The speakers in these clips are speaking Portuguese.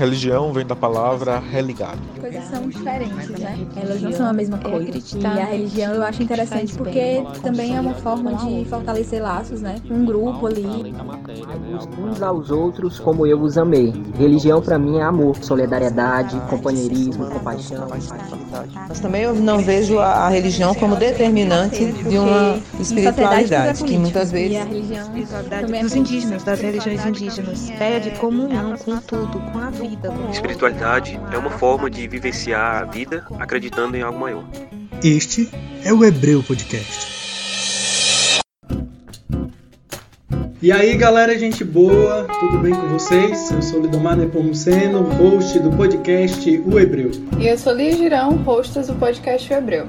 Religião vem da palavra religado. Coisas são diferentes, né? Elas não são a mesma coisa. E a religião eu acho interessante porque também é uma forma de fortalecer laços, né? Um grupo ali. Uns aos outros como eu os amei. Religião para mim é amor, solidariedade, companheirismo, compaixão. Mas também eu não vejo a religião como determinante de uma espiritualidade, que muitas vezes. a religião dos indígenas, das religiões indígenas. Pede comunhão com tudo, com a vida. Com Espiritualidade é uma forma de vivenciar a vida acreditando em algo maior. Este é o Hebreu Podcast. E aí galera, gente boa, tudo bem com vocês? Eu sou Lidomar Nepomuceno, host do podcast O Hebreu. E eu sou Lia Girão, host do podcast O Hebreu.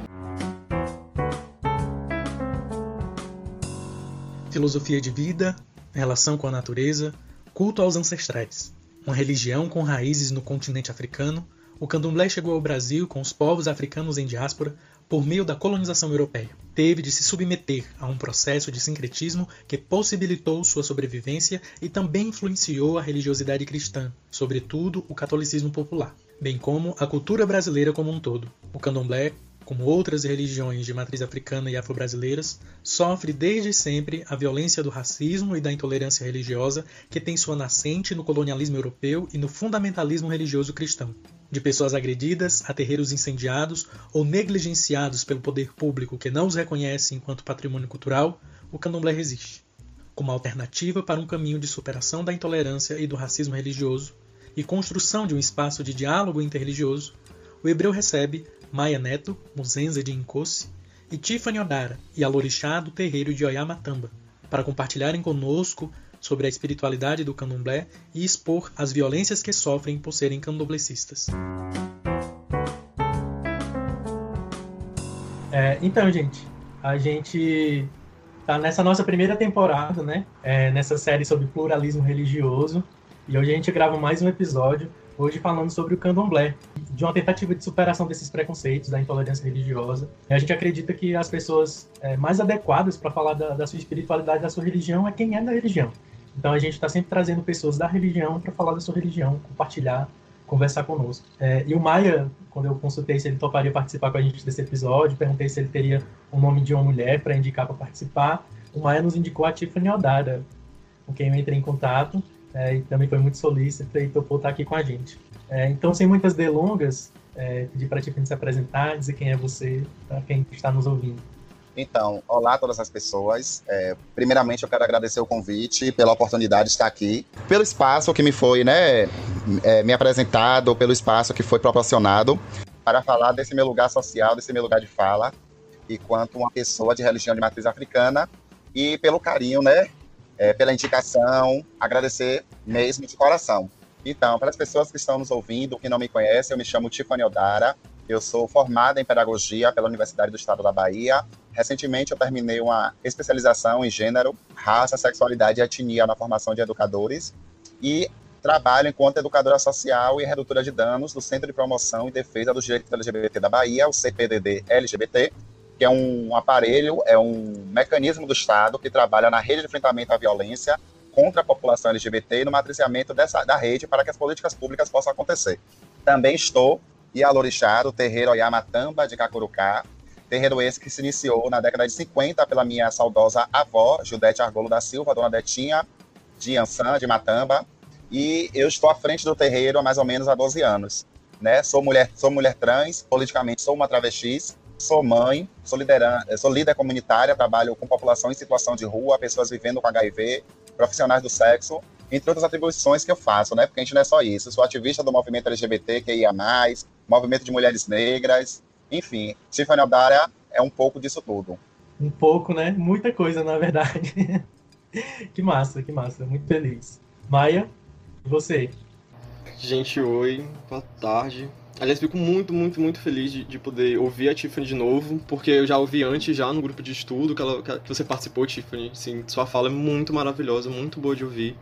Filosofia de vida, relação com a natureza, culto aos ancestrais. Uma religião com raízes no continente africano, o candomblé chegou ao Brasil com os povos africanos em diáspora por meio da colonização europeia. Teve de se submeter a um processo de sincretismo que possibilitou sua sobrevivência e também influenciou a religiosidade cristã, sobretudo o catolicismo popular, bem como a cultura brasileira como um todo. O candomblé, como outras religiões de matriz africana e afro-brasileiras, sofre desde sempre a violência do racismo e da intolerância religiosa que tem sua nascente no colonialismo europeu e no fundamentalismo religioso cristão de pessoas agredidas a terreiros incendiados ou negligenciados pelo poder público que não os reconhece enquanto patrimônio cultural, o candomblé resiste. Como alternativa para um caminho de superação da intolerância e do racismo religioso e construção de um espaço de diálogo interreligioso, o hebreu recebe Maia Neto, Muzenza de Incosse, e Tiffany Odara e Alorixá do terreiro de Oyamatamba, para compartilharem conosco sobre a espiritualidade do candomblé e expor as violências que sofrem por serem candomblecistas. É, então, gente, a gente tá nessa nossa primeira temporada, né? É, nessa série sobre pluralismo religioso. E hoje a gente grava mais um episódio, hoje falando sobre o candomblé, de uma tentativa de superação desses preconceitos, da intolerância religiosa. E a gente acredita que as pessoas é, mais adequadas para falar da, da, sua espiritualidade, da sua religião, é quem é da religião. Então a gente está sempre trazendo pessoas da religião para falar da sua religião, compartilhar, conversar conosco. É, e o Maia, quando eu consultei se ele toparia participar com a gente desse episódio, perguntei se ele teria o nome de uma mulher para indicar para participar, o Maia nos indicou a Tiffany Aldara, com quem eu entrei em contato, é, e também foi muito solícita e topou estar aqui com a gente. É, então, sem muitas delongas, é, pedir para a Tiffany se apresentar, dizer quem é você, para quem está nos ouvindo. Então, olá a todas as pessoas. É, primeiramente, eu quero agradecer o convite, pela oportunidade de estar aqui, pelo espaço que me foi, né, é, me apresentado, pelo espaço que foi proporcionado para falar desse meu lugar social, desse meu lugar de fala, enquanto uma pessoa de religião de matriz africana, e pelo carinho, né, é, pela indicação, agradecer mesmo de coração. Então, para as pessoas que estão nos ouvindo, que não me conhecem, eu me chamo Tiffany Odara, eu sou formada em pedagogia pela Universidade do Estado da Bahia. Recentemente, eu terminei uma especialização em gênero, raça, sexualidade e etnia na formação de educadores. E trabalho enquanto educadora social e redutora de danos do Centro de Promoção e Defesa dos Direitos LGBT da Bahia, o CPDD LGBT, que é um aparelho, é um mecanismo do Estado que trabalha na rede de enfrentamento à violência contra a população LGBT e no matriciamento dessa, da rede para que as políticas públicas possam acontecer. Também estou e Alorixá, do terreiro Oyamatamba de Cacurucá, terreiro esse que se iniciou na década de 50 pela minha saudosa avó, Judete Argolo da Silva, dona Detinha, de Ançã, de Matamba, e eu estou à frente do terreiro há mais ou menos há 12 anos. Né? Sou mulher, sou mulher trans, politicamente sou uma travesti, sou mãe, sou, liderante, sou líder comunitária, trabalho com população em situação de rua, pessoas vivendo com HIV, profissionais do sexo, entre outras atribuições que eu faço, né? Porque a gente não é só isso. Eu sou ativista do movimento LGBT, que ia mais, movimento de mulheres negras, enfim. Tiffany Aldara é um pouco disso tudo. Um pouco, né? Muita coisa, na verdade. que massa, que massa. Muito feliz. Maia, e você? Gente, oi. Boa tarde. Aliás, fico muito, muito, muito feliz de, de, poder ouvir a Tiffany de novo, porque eu já ouvi antes, já no grupo de estudo que, ela, que você participou, Tiffany. Sim, sua fala é muito maravilhosa, muito boa de ouvir.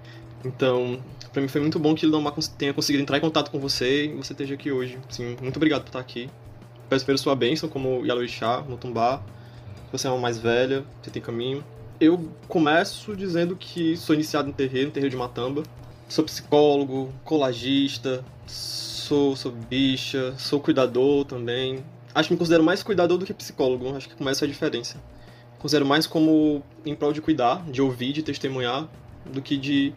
Então, para mim foi muito bom que Lomar tenha conseguido entrar em contato com você e você esteja aqui hoje. Sim, muito obrigado por estar aqui. Peço pela sua bênção, como Yaloixá, Mutumbá. Você é uma mais velha, você tem caminho. Eu começo dizendo que sou iniciado em terreiro, em terreiro de Matamba. sou psicólogo, colagista, sou, sou bicha, sou cuidador também. Acho que me considero mais cuidador do que psicólogo, acho que começa a diferença. Considero mais como em prol de cuidar, de ouvir, de testemunhar, do que de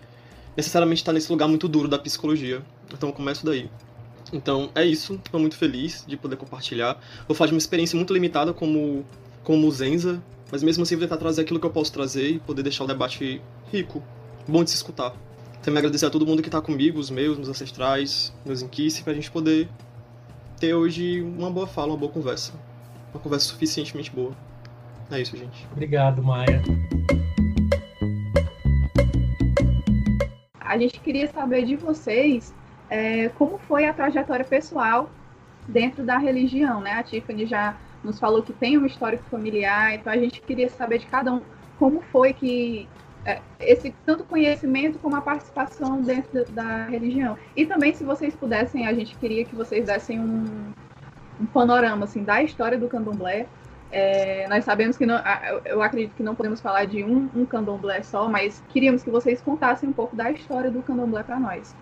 necessariamente estar nesse lugar muito duro da psicologia. Então eu começo daí. Então é isso, estou muito feliz de poder compartilhar. Vou fazer uma experiência muito limitada como, como Zenza, mas mesmo assim vou tentar trazer aquilo que eu posso trazer e poder deixar o debate rico, bom de se escutar. Também agradecer a todo mundo que está comigo, os meus, meus ancestrais, meus inquices, para a gente poder ter hoje uma boa fala, uma boa conversa. Uma conversa suficientemente boa. É isso, gente. Obrigado, Maia. A gente queria saber de vocês é, como foi a trajetória pessoal dentro da religião, né? A Tiffany já nos falou que tem um histórico familiar, então a gente queria saber de cada um como foi que esse tanto conhecimento como a participação dentro da religião. E também, se vocês pudessem, a gente queria que vocês dessem um, um panorama assim da história do candomblé. É, nós sabemos que não, eu acredito que não podemos falar de um, um candomblé só, mas queríamos que vocês contassem um pouco da história do candomblé para nós.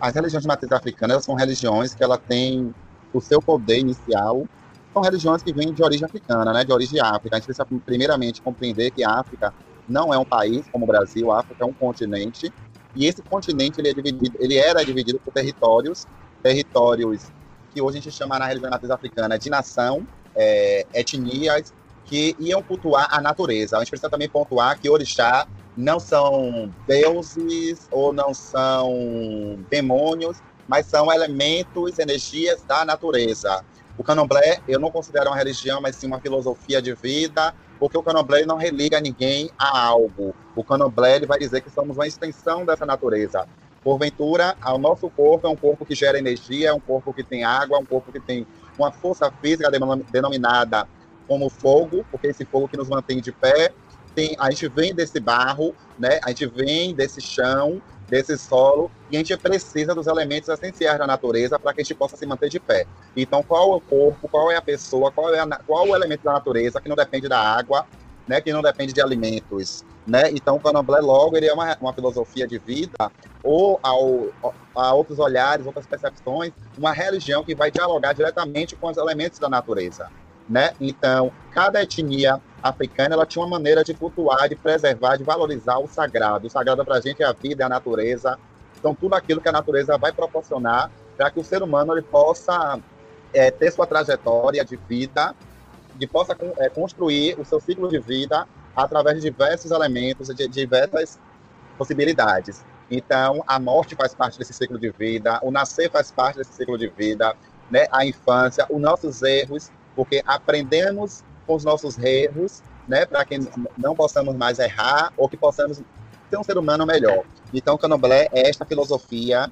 As religiões de matriz africana são religiões que ela tem o seu poder inicial são religiões que vêm de origem africana, né, de origem África. A gente precisa primeiramente compreender que a África não é um país como o Brasil, a África é um continente, e esse continente ele, é dividido, ele era dividido por territórios, territórios que hoje a gente chama na religião matriz africana de nação, é, etnias, que iam cultuar a natureza. A gente precisa também pontuar que orixá não são deuses ou não são demônios, mas são elementos, energias da natureza. O candomblé eu não considero uma religião, mas sim uma filosofia de vida, porque o candomblé não religa ninguém a algo. O candomblé ele vai dizer que somos uma extensão dessa natureza. Porventura, o nosso corpo é um corpo que gera energia, é um corpo que tem água, é um corpo que tem uma força física denominada como fogo, porque esse fogo que nos mantém de pé. Tem, a gente vem desse barro, né? A gente vem desse chão, desse solo, e a gente precisa dos elementos essenciais da natureza para que a gente possa se manter de pé. Então, qual é o corpo, qual é a pessoa, qual é, a, qual é o elemento da natureza que não depende da água, né, que não depende de alimentos, né? Então, o candomblé logo ele é uma, uma filosofia de vida ou ao, a outros olhares, outras percepções, uma religião que vai dialogar diretamente com os elementos da natureza, né? Então, cada etnia africana ela tinha uma maneira de cultuar, de preservar, de valorizar o sagrado. O sagrado para a gente é a vida, é a natureza. Então, tudo aquilo que a natureza vai proporcionar para que o ser humano ele possa é, ter sua trajetória de vida, de possa é, construir o seu ciclo de vida através de diversos elementos, de diversas possibilidades. Então, a morte faz parte desse ciclo de vida, o nascer faz parte desse ciclo de vida, né? a infância, os nossos erros, porque aprendemos com os nossos erros, né, para que não possamos mais errar ou que possamos ser um ser humano melhor. Então, o Candomblé é esta filosofia,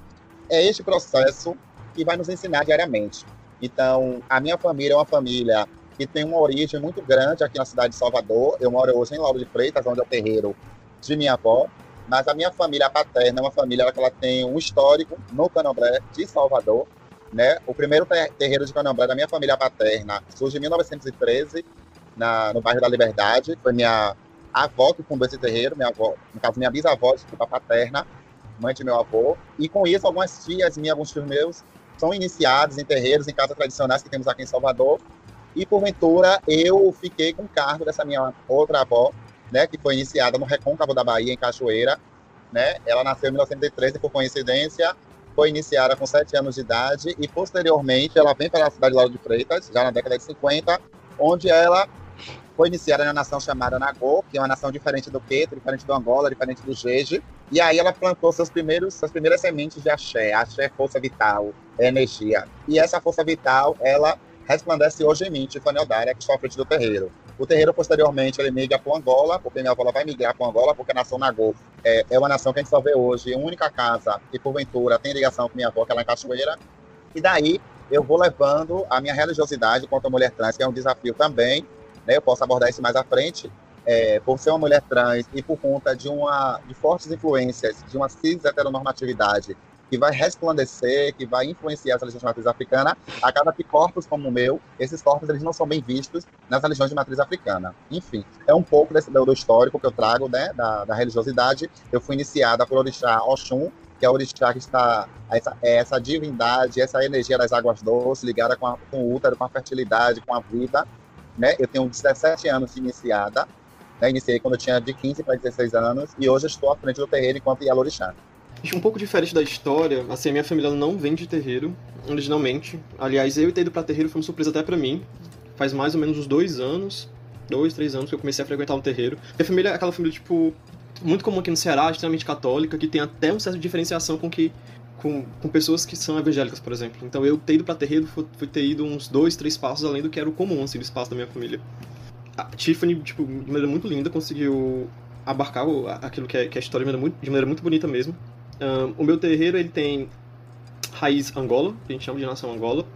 é este processo que vai nos ensinar diariamente. Então, a minha família é uma família que tem uma origem muito grande aqui na cidade de Salvador. Eu moro hoje em Lauro de Freitas, onde é o terreiro de minha avó. Mas a minha família paterna é uma família que ela tem um histórico no Candomblé de Salvador. Né? O primeiro terreiro de Candomblé da minha família paterna surge em 1913 na, no bairro da Liberdade. Foi minha avó que fundou esse terreiro, minha avó, no caso, minha bisavó, desculpa, paterna, mãe de meu avô. E com isso, algumas tias e alguns tios meus são iniciados em terreiros, em casas tradicionais que temos aqui em Salvador. E, porventura, eu fiquei com o cargo dessa minha outra avó, né, que foi iniciada no Recôncavo da Bahia, em Cachoeira. Né? Ela nasceu em 1913, por coincidência, foi iniciada com 7 anos de idade e, posteriormente, ela vem para a cidade de Lauro de Freitas, já na década de 50, onde ela foi iniciada na nação chamada Nagô, que é uma nação diferente do Queto, diferente do Angola, diferente do Jeje. E aí ela plantou seus primeiros, suas primeiras sementes de axé. Axé é força vital, é energia. E essa força vital, ela resplandece hoje em mim, Tiffany Odária, que à frente do terreiro. O terreiro, posteriormente, ele migra para Angola, porque minha avó vai migrar para Angola, porque a nação Nagô é, é, uma nação que a gente só vê hoje, única casa que, porventura, tem ligação com minha avó, que é lá em Cachoeira. E daí, eu vou levando a minha religiosidade quanto a mulher trans, que é um desafio também, né? Eu posso abordar isso mais à frente. É, por ser uma mulher trans e por conta de uma de fortes influências de uma cis heteronormatividade que vai resplandecer, que vai influenciar as religiões de matriz africana, acaba que corpos como o meu, esses corpos eles não são bem vistos nas religiões de matriz africana. Enfim, é um pouco desse, do histórico que eu trago né, da, da religiosidade. Eu fui iniciada por orixá Oxum, que é o orixá que está essa, é essa divindade, essa energia das águas doces ligada com, a, com o útero, com a fertilidade, com a vida. Né? Eu tenho 17 anos de iniciada, né? iniciei quando eu tinha de 15 para 16 anos e hoje estou à frente do terreiro enquanto Yalorixá. Um pouco diferente da história, assim, a minha família não vem de terreiro, originalmente. Aliás, eu ter ido para terreiro foi uma surpresa até para mim. Faz mais ou menos uns dois anos, dois, três anos que eu comecei a frequentar um terreiro. Minha família é aquela família, tipo, muito comum aqui no Ceará, extremamente católica, que tem até um certo diferenciação com que com, com pessoas que são evangélicas, por exemplo. Então eu ter ido para terreiro foi, foi, ter ido uns dois, três passos além do que era o comum, assim, do espaço da minha família. A Tiffany, tipo, de maneira muito linda, conseguiu abarcar aquilo que é, que é a história de maneira, muito, de maneira muito bonita mesmo. O meu terreiro, ele tem raiz Angola, que a gente chama de nação Angola.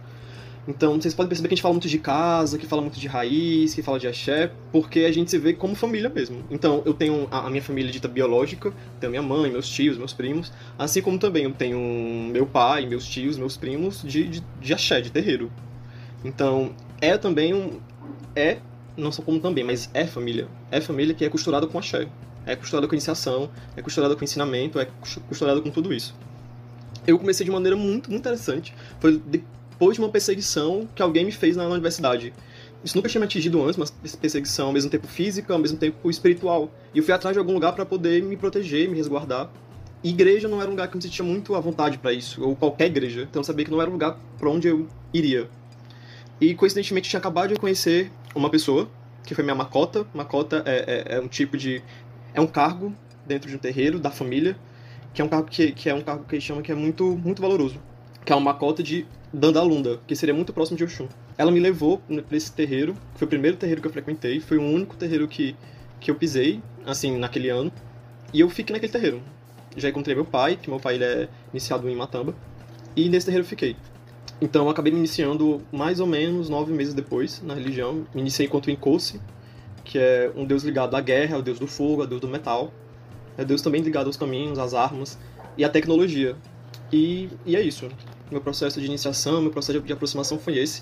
Então, vocês podem perceber que a gente fala muito de casa, que fala muito de raiz, que fala de axé, porque a gente se vê como família mesmo. Então, eu tenho a, minha família dita biológica, tenho minha mãe, meus tios, meus primos, assim como também eu tenho meu pai, meus tios, meus primos de, de, de axé, de terreiro. Então, é também um. É, não só como também, mas é família. É família que é costurada com axé. É costurada com iniciação, é costurada com ensinamento, é costurada com tudo isso. Eu comecei de maneira muito, muito interessante. Foi depois de uma perseguição que alguém me fez na universidade. Isso nunca tinha me atingido antes, mas perseguição ao mesmo tempo física, ao mesmo tempo espiritual. E eu fui atrás de algum lugar para poder me proteger, me resguardar. E igreja não era um lugar que eu me sentia muito à vontade para isso, ou qualquer igreja. Então eu sabia que não era um lugar para onde eu iria. E coincidentemente tinha acabado de conhecer uma pessoa, que foi minha macota. Macota é, é, é um tipo de. É um cargo dentro de um terreiro, da família, que é um cargo que, que é um cargo que eles chamam que é muito, muito valoroso. Que é uma macota de Dandalunda, que seria muito próximo de Oxum. Ela me levou para esse terreiro, foi o primeiro terreiro que eu frequentei, foi o único terreiro que, que eu pisei, assim, naquele ano, e eu fiquei naquele terreiro. Já encontrei meu pai, que meu pai ele é iniciado em Matamba, e nesse terreiro eu fiquei. Então eu acabei me iniciando mais ou menos nove meses depois na religião. Me iniciei enquanto Inkosi, que é um deus ligado à guerra, ao deus do fogo, ao deus do metal. É deus também ligado aos caminhos, às armas e à tecnologia. E, e é isso meu processo de iniciação, meu processo de aproximação foi esse.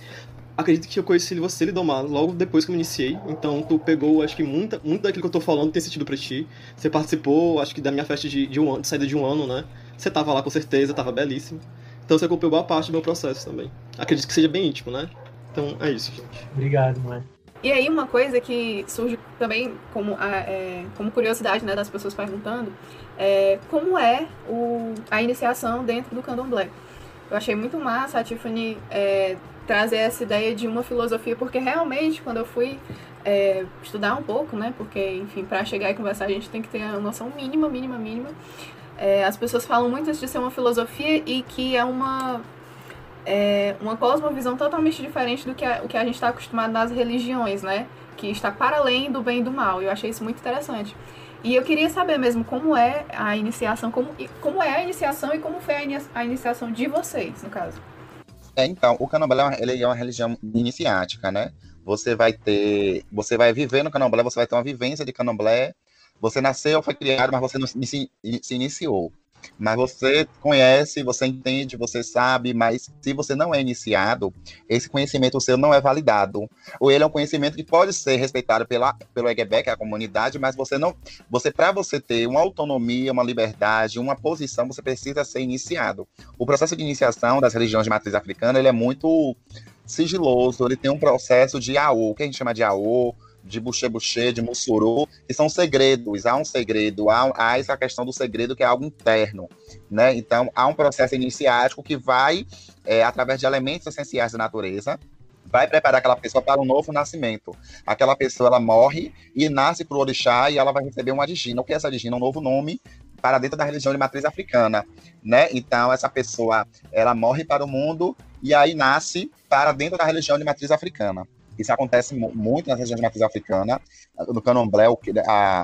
Acredito que eu conheci você, Lidomar, logo depois que eu me iniciei. Então, tu pegou, acho que muita, muito daquilo que eu tô falando tem sentido pra ti. Você participou, acho que da minha festa de, de, um, de saída de um ano, né? Você tava lá com certeza, tava belíssimo. Então, você acompanhou boa parte do meu processo também. Acredito que seja bem íntimo, né? Então, é isso, gente. Obrigado, mãe. E aí, uma coisa que surge também como, é, como curiosidade né, das pessoas perguntando é como é o, a iniciação dentro do candomblé. Eu achei muito massa a Tiffany é, trazer essa ideia de uma filosofia, porque realmente, quando eu fui é, estudar um pouco, né? Porque, enfim, para chegar e conversar, a gente tem que ter a noção mínima, mínima, mínima. É, as pessoas falam muito de ser uma filosofia e que é uma é uma cosmovisão totalmente diferente do que a, o que a gente está acostumado nas religiões, né? Que está para além do bem e do mal. Eu achei isso muito interessante. E eu queria saber mesmo como é a iniciação, como, como é a iniciação e como foi a, inicia, a iniciação de vocês, no caso. É, então, o candomblé ele é uma religião iniciática, né? Você vai ter, você vai viver no candomblé, você vai ter uma vivência de candomblé. Você nasceu, foi criado, mas você não se, se iniciou. Mas você conhece, você entende, você sabe, mas se você não é iniciado, esse conhecimento seu não é validado. Ou ele é um conhecimento que pode ser respeitado pela, pelo EGB, que é a comunidade, mas você não. Você, para você ter uma autonomia, uma liberdade, uma posição, você precisa ser iniciado. O processo de iniciação das religiões de matriz africana ele é muito sigiloso, ele tem um processo de AO, que a gente chama de AO, de buche-buche, de mussuru, que são segredos, há um segredo, há, há, essa questão do segredo que é algo interno, né? Então, há um processo iniciático que vai, é, através de elementos essenciais da natureza, vai preparar aquela pessoa para um novo nascimento. Aquela pessoa, ela morre e nasce para o orixá e ela vai receber uma digina. O que é essa digina? Um novo nome para dentro da religião de matriz africana, né? Então, essa pessoa, ela morre para o mundo e aí nasce para dentro da religião de matriz africana. Isso acontece muito nas regiões de matriz africana, no Candomblé,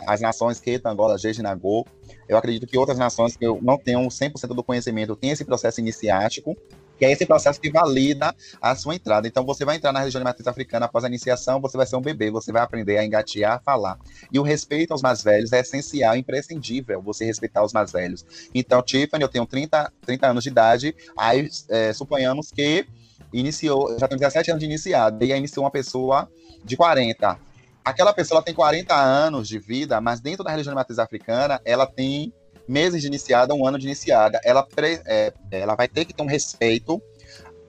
as nações Queta, Angola, Jejinagô. Eu acredito que outras nações que eu não tenho 100% do conhecimento têm esse processo iniciático, que é esse processo que valida a sua entrada. Então, você vai entrar na religião de matriz africana após a iniciação, você vai ser um bebê, você vai aprender a engatear, a falar. E o respeito aos mais velhos é essencial, imprescindível, você respeitar os mais velhos. Então, Tiffany, eu tenho 30, 30 anos de idade, aí é, suponhamos que iniciou, já tenho 17 anos de iniciado, e aí iniciou uma pessoa de 40. Aquela pessoa tem 40 anos de vida, mas dentro da religião de matriz africana, ela tem meses de iniciada, um ano de iniciada. Ela, é, ela vai ter que ter um respeito,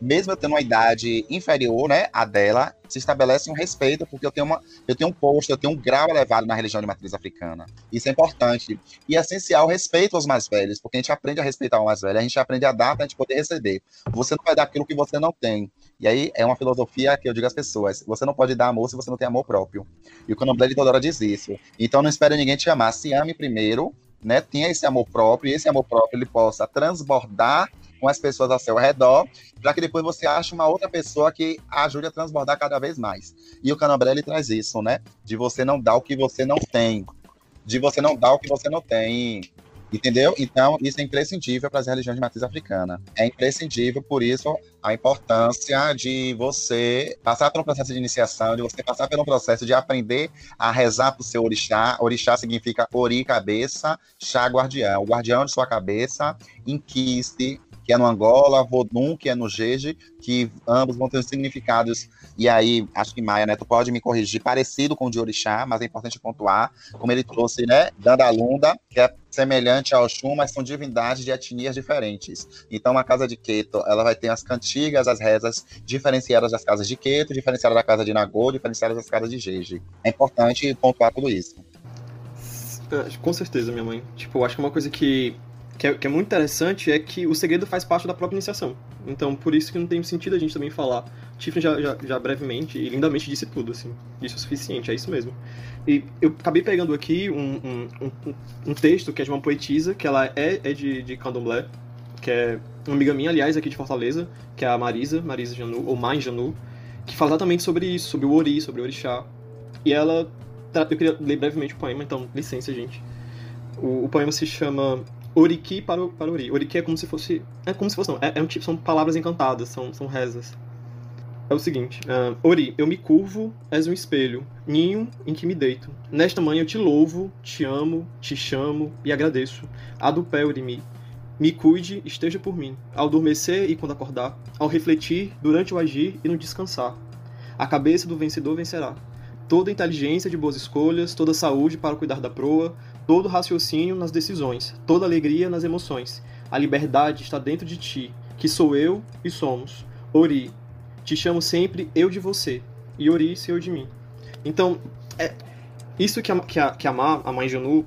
mesmo eu tendo uma idade inferior, né, a dela, se estabelece um respeito, porque eu tenho, uma, eu tenho um posto, eu tenho um grau elevado na religião de matriz africana. Isso é importante. E é essencial o respeito aos mais velhos, porque a gente aprende a respeitar o mais velho, a gente aprende a dar para a gente poder receber. Você não vai dar aquilo que você não tem. E aí é uma filosofia que eu digo às pessoas: você não pode dar amor se você não tem amor próprio. E o Candomblé de Dodora diz isso. Então não espere ninguém te amar. Se ame primeiro, né, tenha esse amor próprio, e esse amor próprio ele possa transbordar com as pessoas ao seu redor, para que depois você ache uma outra pessoa que ajude a transbordar cada vez mais. E o Candomblé ele traz isso, né? De você não dar o que você não tem, de você não dar o que você não tem. Entendeu? Então, isso é imprescindível para as religiões de matriz africana. É imprescindível, por isso, a importância de você passar pelo processo de iniciação, de você passar pelo processo de aprender a rezar para o seu orixá. Orixá significa ori, cabeça, chá, guardião. O guardião de sua cabeça, inquiste, que é no Angola, Vodun, que é no Jeje, que ambos vão ter significados, e aí, acho que Maia, tu pode me corrigir, parecido com o de Orixá, mas é importante pontuar, como ele trouxe, né, Dandalunda, que é semelhante ao Xum, mas são divindades de etnias diferentes. Então, a casa de Queto, ela vai ter as cantigas, as rezas diferenciadas das casas de Queto, diferenciadas da casa de Nagô, diferenciadas das casas de Jeje. É importante pontuar tudo isso. Com certeza, minha mãe. Tipo, eu acho que uma coisa que que é, que é, muito interessante é que o segredo faz parte da própria iniciação. Então, por isso que não tem sentido a gente também falar. Tiffany já, já, já, brevemente e lindamente disse tudo, assim. Isso é suficiente, é isso mesmo. E eu acabei pegando aqui um, um, um, um texto que é de uma poetisa, que ela é, é de, de candomblé, que é uma amiga minha, aliás, aqui de Fortaleza, que é a Marisa, Marisa Janu, ou Mãe Janu, que fala exatamente sobre isso, sobre o Ori, sobre o Orixá. E ela... Eu queria ler brevemente o poema, então, licença, gente. O, o poema se chama Oriki para, o, para Ori. Oriki é como se fosse. É como se fosse, não. É, é um tipo, são palavras encantadas, são, são rezas. É o seguinte: uh, Ori, eu me curvo, és um espelho, ninho em que me deito. Nesta manhã eu te louvo, te amo, te chamo e agradeço. A do pé, Orimi. Me cuide, esteja por mim, ao adormecer e quando acordar, ao refletir, durante o agir e no descansar. A cabeça do vencedor vencerá. Toda inteligência de boas escolhas, toda saúde para cuidar da proa, todo raciocínio nas decisões, toda alegria nas emoções. A liberdade está dentro de ti, que sou eu e somos. Ori, te chamo sempre eu de você, e Ori, eu de mim. Então, é isso que a, que a, que a, Ma, a mãe Janu,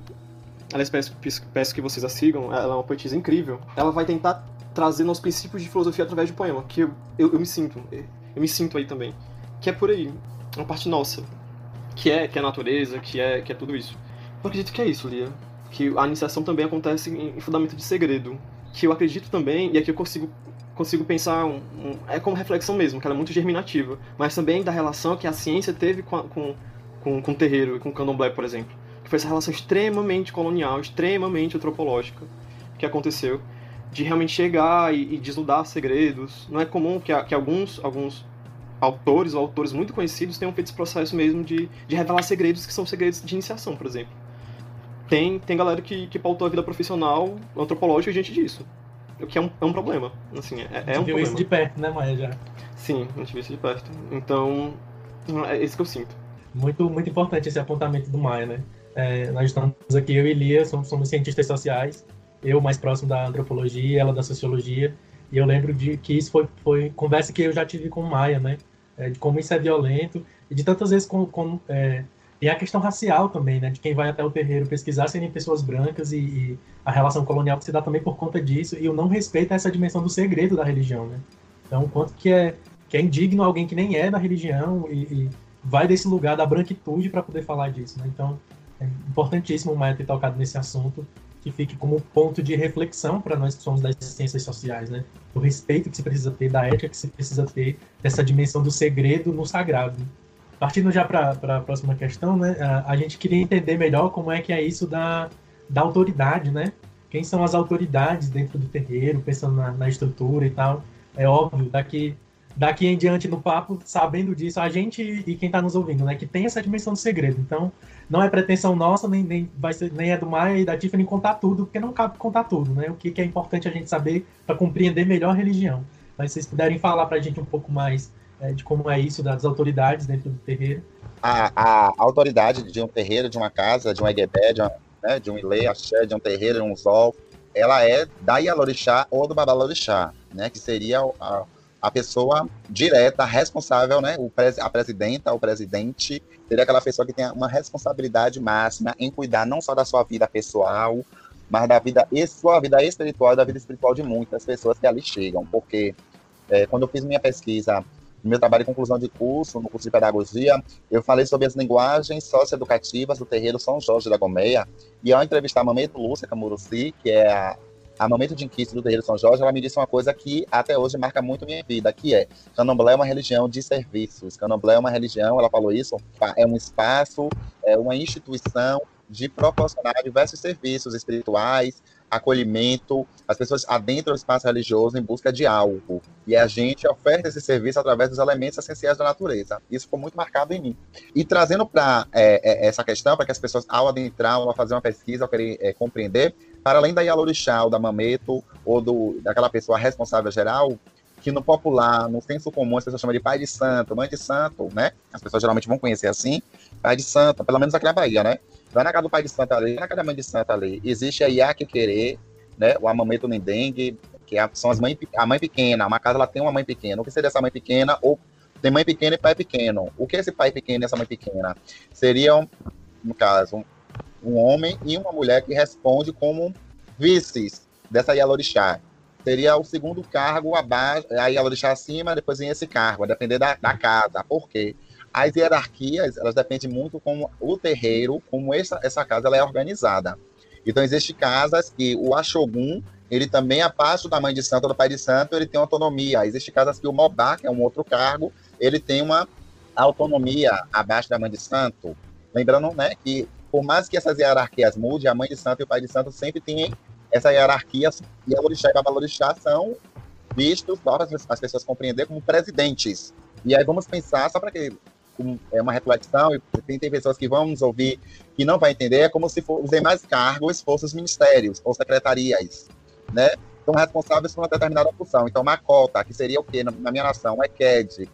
aliás, peço, peço que vocês a sigam, ela é uma poetisa incrível, ela vai tentar trazer nos princípios de filosofia através do poema, que eu, eu, eu me sinto, eu me sinto aí também. Que é por aí, uma parte nossa, que é, que é a natureza, que é, que é tudo isso. Eu acredito que é isso, Lia. Que a iniciação também acontece em fundamento de segredo. Que eu acredito também, e aqui eu consigo, consigo pensar, um, um, é como reflexão mesmo, que ela é muito germinativa, mas também da relação que a ciência teve com, a, com, com, com o terreiro e com o candomblé, por exemplo. Que foi essa relação extremamente colonial, extremamente antropológica que aconteceu. De realmente chegar e, e desnudar segredos. Não é comum que, que alguns, alguns autores ou autores muito conhecidos tenham feito esse processo mesmo de, de revelar segredos que são segredos de iniciação, por exemplo tem, tem galera que, que pautou a vida profissional antropológica diante disso. O que é um, é um problema. Assim, é, é um viu problema. isso de perto, né, Maia, já? Sim, a gente viu isso de perto. Então, é isso que eu sinto. Muito, muito importante esse apontamento do Maia, né? É, nós estamos aqui, eu e Lia, somos, somos cientistas sociais, eu mais próximo da antropologia, ela da sociologia, e eu lembro de que isso foi, foi conversa que eu já tive com o Maia, né? É, de como isso é violento, e de tantas vezes com, com é, e a questão racial também, né? De quem vai até o terreiro pesquisar serem pessoas brancas e, e, a relação colonial que se dá também por conta disso e o não respeito a essa dimensão do segredo da religião, né? Então, quanto que é, que é indigno alguém que nem é da religião e, e vai desse lugar da branquitude para poder falar disso, né? Então, é importantíssimo o Maia ter tocado nesse assunto que fique como ponto de reflexão para nós que somos das ciências sociais, né? Do respeito que se precisa ter, da ética que se precisa ter, dessa dimensão do segredo no sagrado. Partindo já para a próxima questão, né? A, a, gente queria entender melhor como é que é isso da, da autoridade, né? Quem são as autoridades dentro do terreiro, pensando na, na estrutura e tal. é óbvio, daqui, daqui em diante no papo, sabendo disso, a gente e quem está nos ouvindo, né, que tem essa dimensão do segredo. Então, não é pretensão nossa, nem, nem, vai ser, nem é do Maia e da Tiffany contar tudo, porque não cabe contar tudo, né? O que, que é importante a gente saber para compreender melhor a religião. Mas se vocês puderem falar para a gente um pouco mais é, de como é isso das autoridades dentro do terreiro. A, a autoridade de um terreiro, de uma casa, de um eguebé, de, né, de um ilê, axé, de um terreiro, de um zol, ela é da Yalorixá ou do Babalorixá, né? Que seria a, a pessoa direta, responsável, né? O pres, a presidenta, o presidente, seria aquela pessoa que tem uma responsabilidade máxima em cuidar não só da sua vida pessoal, mas da vida, sua vida espiritual, da vida espiritual de muitas pessoas que ali chegam. Porque é, quando eu fiz minha pesquisa, meu trabalho de conclusão de curso, no curso de pedagogia, eu falei sobre as linguagens socioeducativas do terreiro São Jorge da Gomeia, e ao entrevistar a Mameto Lúcia Camuruci, que é a a Momento de Inquice do Terreiro São Jorge, ela me disse uma coisa que até hoje marca muito minha vida, que é Candomblé é uma religião de serviços. Candomblé é uma religião, ela falou isso, é um espaço, é uma instituição de proporcionar diversos serviços espirituais, acolhimento, as pessoas adentram o espaço religioso em busca de algo. E a gente oferta esse serviço através dos elementos essenciais da natureza. Isso ficou muito marcado em mim. E trazendo para é, é, essa questão, para que as pessoas, ao adentrar, ao fazer uma pesquisa, ao querer é, compreender, para além da Yalorixá, ou da Mameto, ou do, daquela pessoa responsável geral, que no popular, no senso comum, as pessoas chamam de pai de santo, mãe de santo, né? As pessoas geralmente vão conhecer assim, pai de santo, pelo menos aqui na Bahia, né? Vai na casa do pai de santo ali, vai na casa da mãe de santo ali. Existe a Iaque Querer, né? O Amameto Nendengue, que é são as mães, a mãe pequena. Uma casa ela tem uma mãe pequena. O que seria essa mãe pequena? Ou tem mãe pequena e pai pequeno. O que é esse pai pequeno e essa mãe pequena? Seriam, no caso, um, um homem e uma mulher que responde como vices dessa Yalorixá. Seria o segundo cargo abaixo, a Yalorixá acima, depois vem esse cargo, a depender da, da casa. Por quê? As hierarquias, elas dependem muito como o terreiro, como essa, essa casa ela é organizada. Então, existem casas que o Ashogun, ele também, abaixo da mãe de santo, do pai de santo, ele tem autonomia. Existem casas que o Mobá, que é um outro cargo, ele tem uma autonomia abaixo da mãe de santo. Lembrando, né, que por mais que essas hierarquias mudem, a mãe de santo e o pai de santo sempre têm essa hierarquia, e a Lorixá e Babalorixá são vistos, as pessoas compreender, como presidentes. E aí vamos pensar, só para que é uma reflexão, e tem, tem pessoas que vão nos ouvir que não vai entender, é como se for, os demais cargos fossem os ministérios ou secretarias, né? São responsáveis por uma determinada função. Então, Macota, que seria o quê na, na minha nação? O Eked,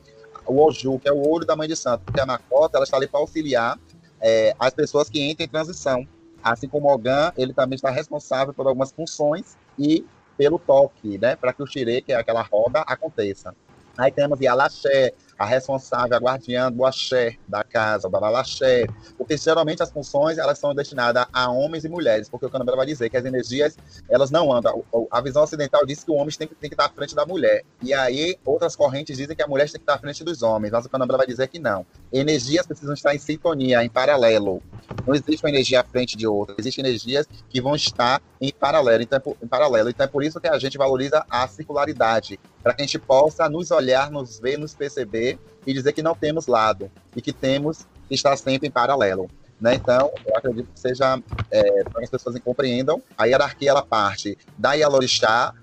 o Oju, que é o olho da mãe de santo, porque a Macota, ela está ali para auxiliar é, as pessoas que entram em transição. Assim como o Ogan, ele também está responsável por algumas funções e pelo toque, né? Para que o xire, que é aquela roda, aconteça. Aí temos Yalaxé, a responsável, a guardiã do axé da casa, da balaxé, porque geralmente as funções elas são destinadas a homens e mulheres, porque o Candomblé vai dizer que as energias elas não andam. A visão ocidental diz que o homem tem que, tem que estar à frente da mulher, e aí outras correntes dizem que a mulher tem que estar à frente dos homens, mas o Candomblé vai dizer que não. Energias precisam estar em sintonia, em paralelo. Não existe uma energia à frente de outra, existem energias que vão estar em paralelo, então, é em paralelo. Então é por isso que a gente valoriza a circularidade, para que a gente possa nos olhar, nos ver, nos perceber e dizer que não temos lado e que temos que estar sempre em paralelo. Né? Então, eu acredito que seja, é, para que as pessoas compreendam, a hierarquia ela parte da Yalorixá,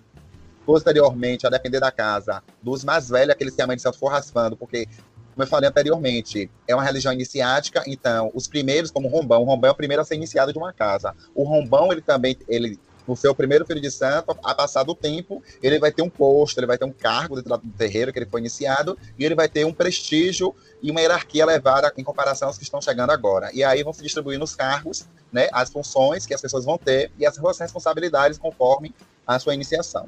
posteriormente, a depender da casa, dos mais velhos, aqueles que a mãe de santo for raspando, porque como eu falei anteriormente, é uma religião iniciática, então os primeiros, como o Rombão, o Rombão é o primeiro a ser iniciado de uma casa. O Rombão, ele também, ele no seu primeiro filho de santo, a passar do tempo, ele vai ter um posto, ele vai ter um cargo dentro do terreiro que ele foi iniciado, e ele vai ter um prestígio e uma hierarquia elevada em comparação aos que estão chegando agora. E aí vão se distribuindo os cargos, né, as funções que as pessoas vão ter e as suas responsabilidades conforme a sua iniciação.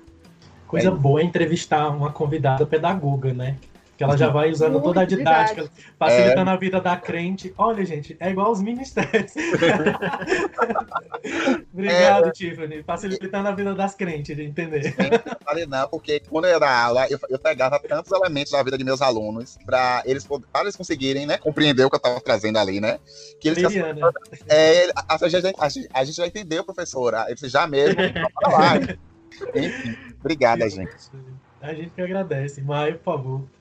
Coisa é. boa é entrevistar uma convidada pedagoga, né? Que ela já vai usando toda a didática, facilitando é. a vida da crente. Olha, gente, é igual aos ministérios. Obrigado, é. Tiffany, facilitando a vida das crentes, de entender. Não porque quando eu ia dar aula, eu, eu pegava tantos elementos da vida de meus alunos para eles, pra eles conseguirem, né, compreender o que eu estava trazendo ali, né? Que eles Liliana. é, a, a, gente, a, a, gente já entendeu, professora. Eles já mesmo. Enfim, obrigada, gente. A gente que agradece. Maio, por favor.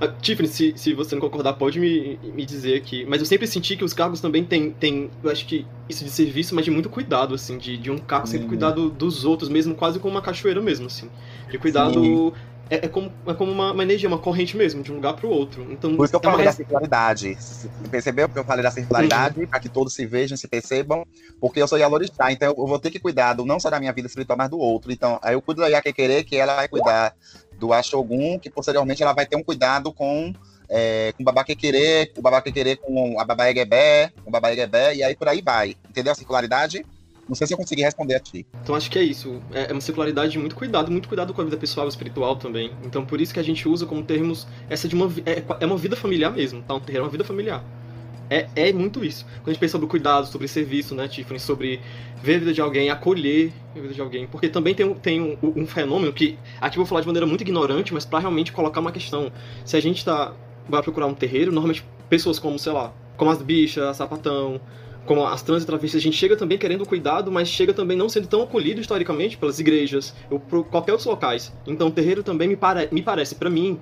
Uh, Tiffany, se, se você não concordar, pode me, me dizer aqui. Mas eu sempre senti que os cargos também têm, têm eu acho que isso de serviço, mas de muito cuidado, assim, de, de um cargo sempre cuidar do, dos outros mesmo, quase como uma cachoeira mesmo, assim. De cuidado é, é como, é como uma, uma, energia, uma corrente mesmo, de um lugar para o outro. Então, Por isso que eu é falei da circularidade. Percebeu que eu falei da circularidade? Para que todos se vejam, se percebam. Porque eu sou Yalorixá, então eu vou ter que cuidar do, não só da minha vida espiritual, mas do outro. Então, aí eu cuido da Yaquequerê, que ela vai cuidar do Ashogun, que posteriormente ela vai ter um cuidado com é, com o babá querer, o babá querer com a babá egebé, o babá egebé, e aí por aí vai. Entendeu a circularidade? Não sei se eu consegui responder a ti. Então acho que é isso. É, é uma circularidade de muito cuidado, muito cuidado com a vida pessoal e espiritual também. Então por isso que a gente usa como termos essa de uma é, é uma vida familiar mesmo, tá? É uma vida familiar. É, é muito isso. Quando a gente pensa sobre cuidado, sobre serviço, né, Tiffany, sobre ver a vida de alguém, acolher a vida de alguém. Porque também tem, tem um, um fenômeno que, aqui eu vou falar de maneira muito ignorante, mas para realmente colocar uma questão. Se a gente tá, vai procurar um terreiro, normalmente pessoas como, sei lá, como as bichas, sapatão, como as trans e travestis, a gente chega também querendo cuidado, mas chega também não sendo tão acolhido historicamente pelas igrejas ou por qualquer outros locais. Então o terreiro também me, pare me parece, para mim,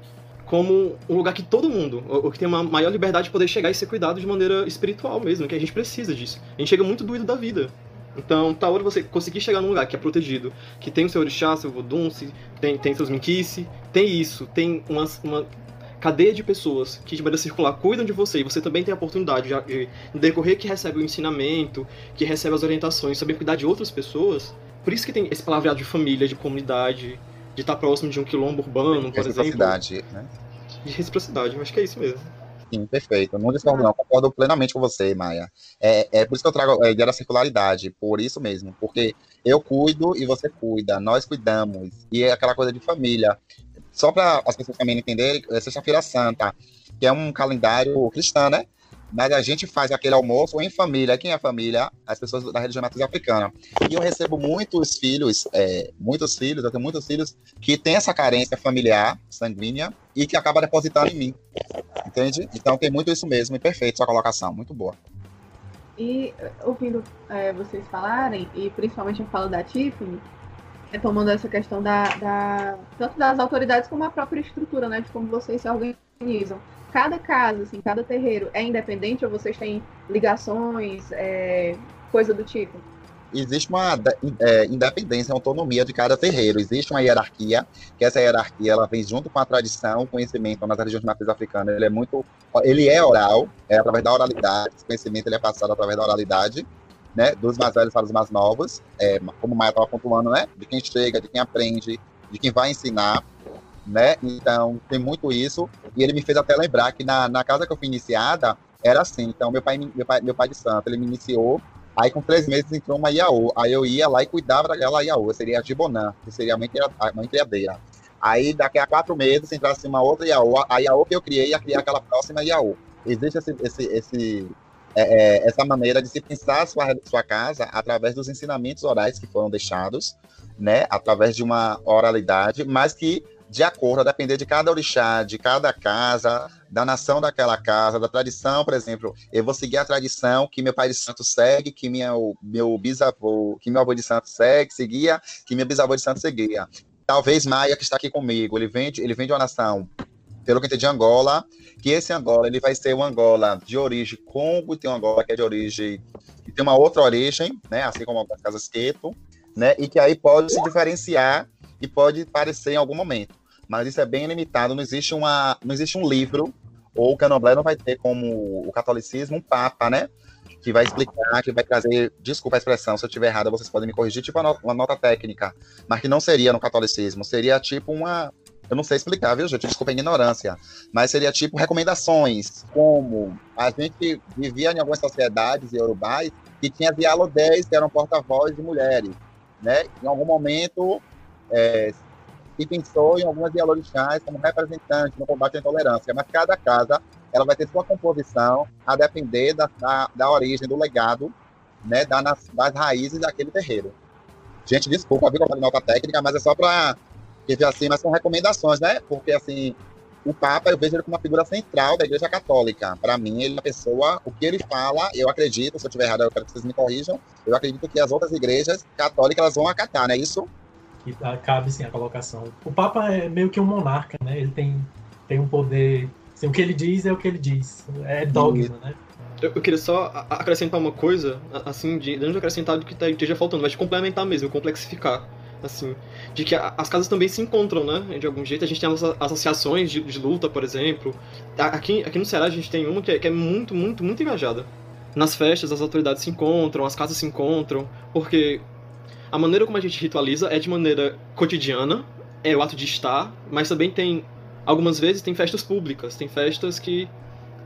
como um lugar que todo mundo, ou que tem uma maior liberdade de poder chegar e ser cuidado de maneira espiritual mesmo, que a gente precisa disso. A gente chega muito doído da vida. Então, tá hora você conseguir chegar num lugar que é protegido, que tem o seu orixá, seu vodun, tem, tem seus minquice, tem isso, tem uma, uma cadeia de pessoas que de maneira circular cuidam de você e você também tem a oportunidade de, de, de decorrer que recebe o ensinamento, que recebe as orientações, saber cuidar de outras pessoas. Por isso que tem esse palavreado de família, de comunidade, de estar próximo de um quilombo urbano, por exemplo. Né? De reciprocidade, eu acho que é isso mesmo. Sim, perfeito. Não discordo, não. Concordo plenamente com você, Maia. É, é por isso que eu trago a ideia da circularidade, por isso mesmo. Porque eu cuido e você cuida, nós cuidamos. E é aquela coisa de família só para as pessoas também entenderem, é Sexta-feira Santa, que é um calendário cristão, né? Mas a gente faz aquele almoço em família. Quem é família? As pessoas da religião matriz africana. E eu recebo muitos filhos, é, muitos filhos, eu tenho muitos filhos que têm essa carência familiar, sanguínea, e que acaba depositando em mim. Entende? Então tem muito isso mesmo, e perfeito sua colocação, muito boa. E ouvindo é, vocês falarem, e principalmente a fala da Tiffany, retomando essa questão da, da, tanto das autoridades como a própria estrutura, né, de como vocês se organizam. Cada casa, assim, cada terreiro é independente ou vocês têm ligações, é, coisa do tipo? Existe uma é, independência, autonomia de cada terreiro. Existe uma hierarquia, que essa hierarquia ela vem junto com a tradição, o conhecimento nas regiões de matriz africana. Ele é muito, ele é oral, é através da oralidade. Esse conhecimento ele é passado através da oralidade né, dos mais velhos para os mais novos, é, como o Maia estava pontuando, né, de quem chega, de quem aprende, de quem vai ensinar, né, então tem muito isso, e ele me fez até lembrar que na, na casa que eu fui iniciada, era assim, então meu pai, meu pai, meu pai de santo, ele me iniciou, aí com três meses entrou uma Iaô, aí eu ia lá e cuidava daquela Iaô, seria a Gibonã, que seria a mãe, mãe criadeira. Aí daqui a quatro meses entrasse uma outra Iaô, a Iaô que eu criei ia criar aquela próxima Iaô. Existe esse, esse, esse é, é, essa maneira de se pensar a sua, sua casa através dos ensinamentos orais que foram deixados, né, através de uma oralidade, mas que, de acordo, a depender de cada orixá, de cada casa, da nação daquela casa, da tradição, por exemplo, eu vou seguir a tradição que meu pai de santo segue, que meu, meu bisavô, que meu avô de santo segue, seguia, que meu bisavô de santo seguia. Talvez Maia, que está aqui comigo, ele vem de, ele vem de uma nação pelo que entendi, Angola, que esse Angola ele vai ser um Angola de origem Congo, tem um Angola que é de origem, que tem uma outra origem, né, assim como as casas Queto, né, e que aí pode se diferenciar e pode parecer em algum momento. Mas isso é bem limitado, não existe, uma, não existe um livro, ou o Candomblé não vai ter como o catolicismo um papa, né, que vai explicar, que vai trazer, desculpa a expressão, se eu estiver errado, vocês podem me corrigir, tipo uma nota técnica, mas que não seria no catolicismo, seria tipo uma, eu não sei explicar, viu, gente? Desculpa a ignorância. Mas seria tipo recomendações, como a gente vivia em algumas sociedades urubais que tinha dialodés, que eram porta-voz de mulheres. Né? Em algum momento, é, se pensou em algumas dialogixás como representantes no combate à intolerância, mas cada casa ela vai ter sua composição a depender da, da, da origem, do legado, né, da, das raízes daquele terreiro. Gente, desculpa, viu, a nota técnica, mas é só para porque assim, mas são recomendações, né? Porque assim, o Papa eu vejo ele como uma figura central da Igreja Católica. Para mim, ele é uma pessoa, o que ele fala, eu acredito, se eu estiver errado, eu quero que vocês me corrijam, eu acredito que as outras igrejas católicas elas vão acatar, não é isso? Que cabe sim a colocação. O Papa é meio que um monarca, né? Ele tem, tem um poder. Assim, o que ele diz é o que ele diz. É dogma, né? Eu, queria só acrescentar uma coisa, assim, de, não de acrescentar do que tá, esteja faltando, mas de complementar mesmo, complexificar assim, de que as casas também se encontram, né, de algum jeito. A gente tem as associações de, de luta, por exemplo. Aqui, aqui no Ceará a gente tem uma que é, que é muito, muito, muito engajada. Nas festas as autoridades se encontram, as casas se encontram, porque a maneira como a gente ritualiza é de maneira cotidiana, é o ato de estar, mas também tem algumas vezes tem festas públicas, tem festas que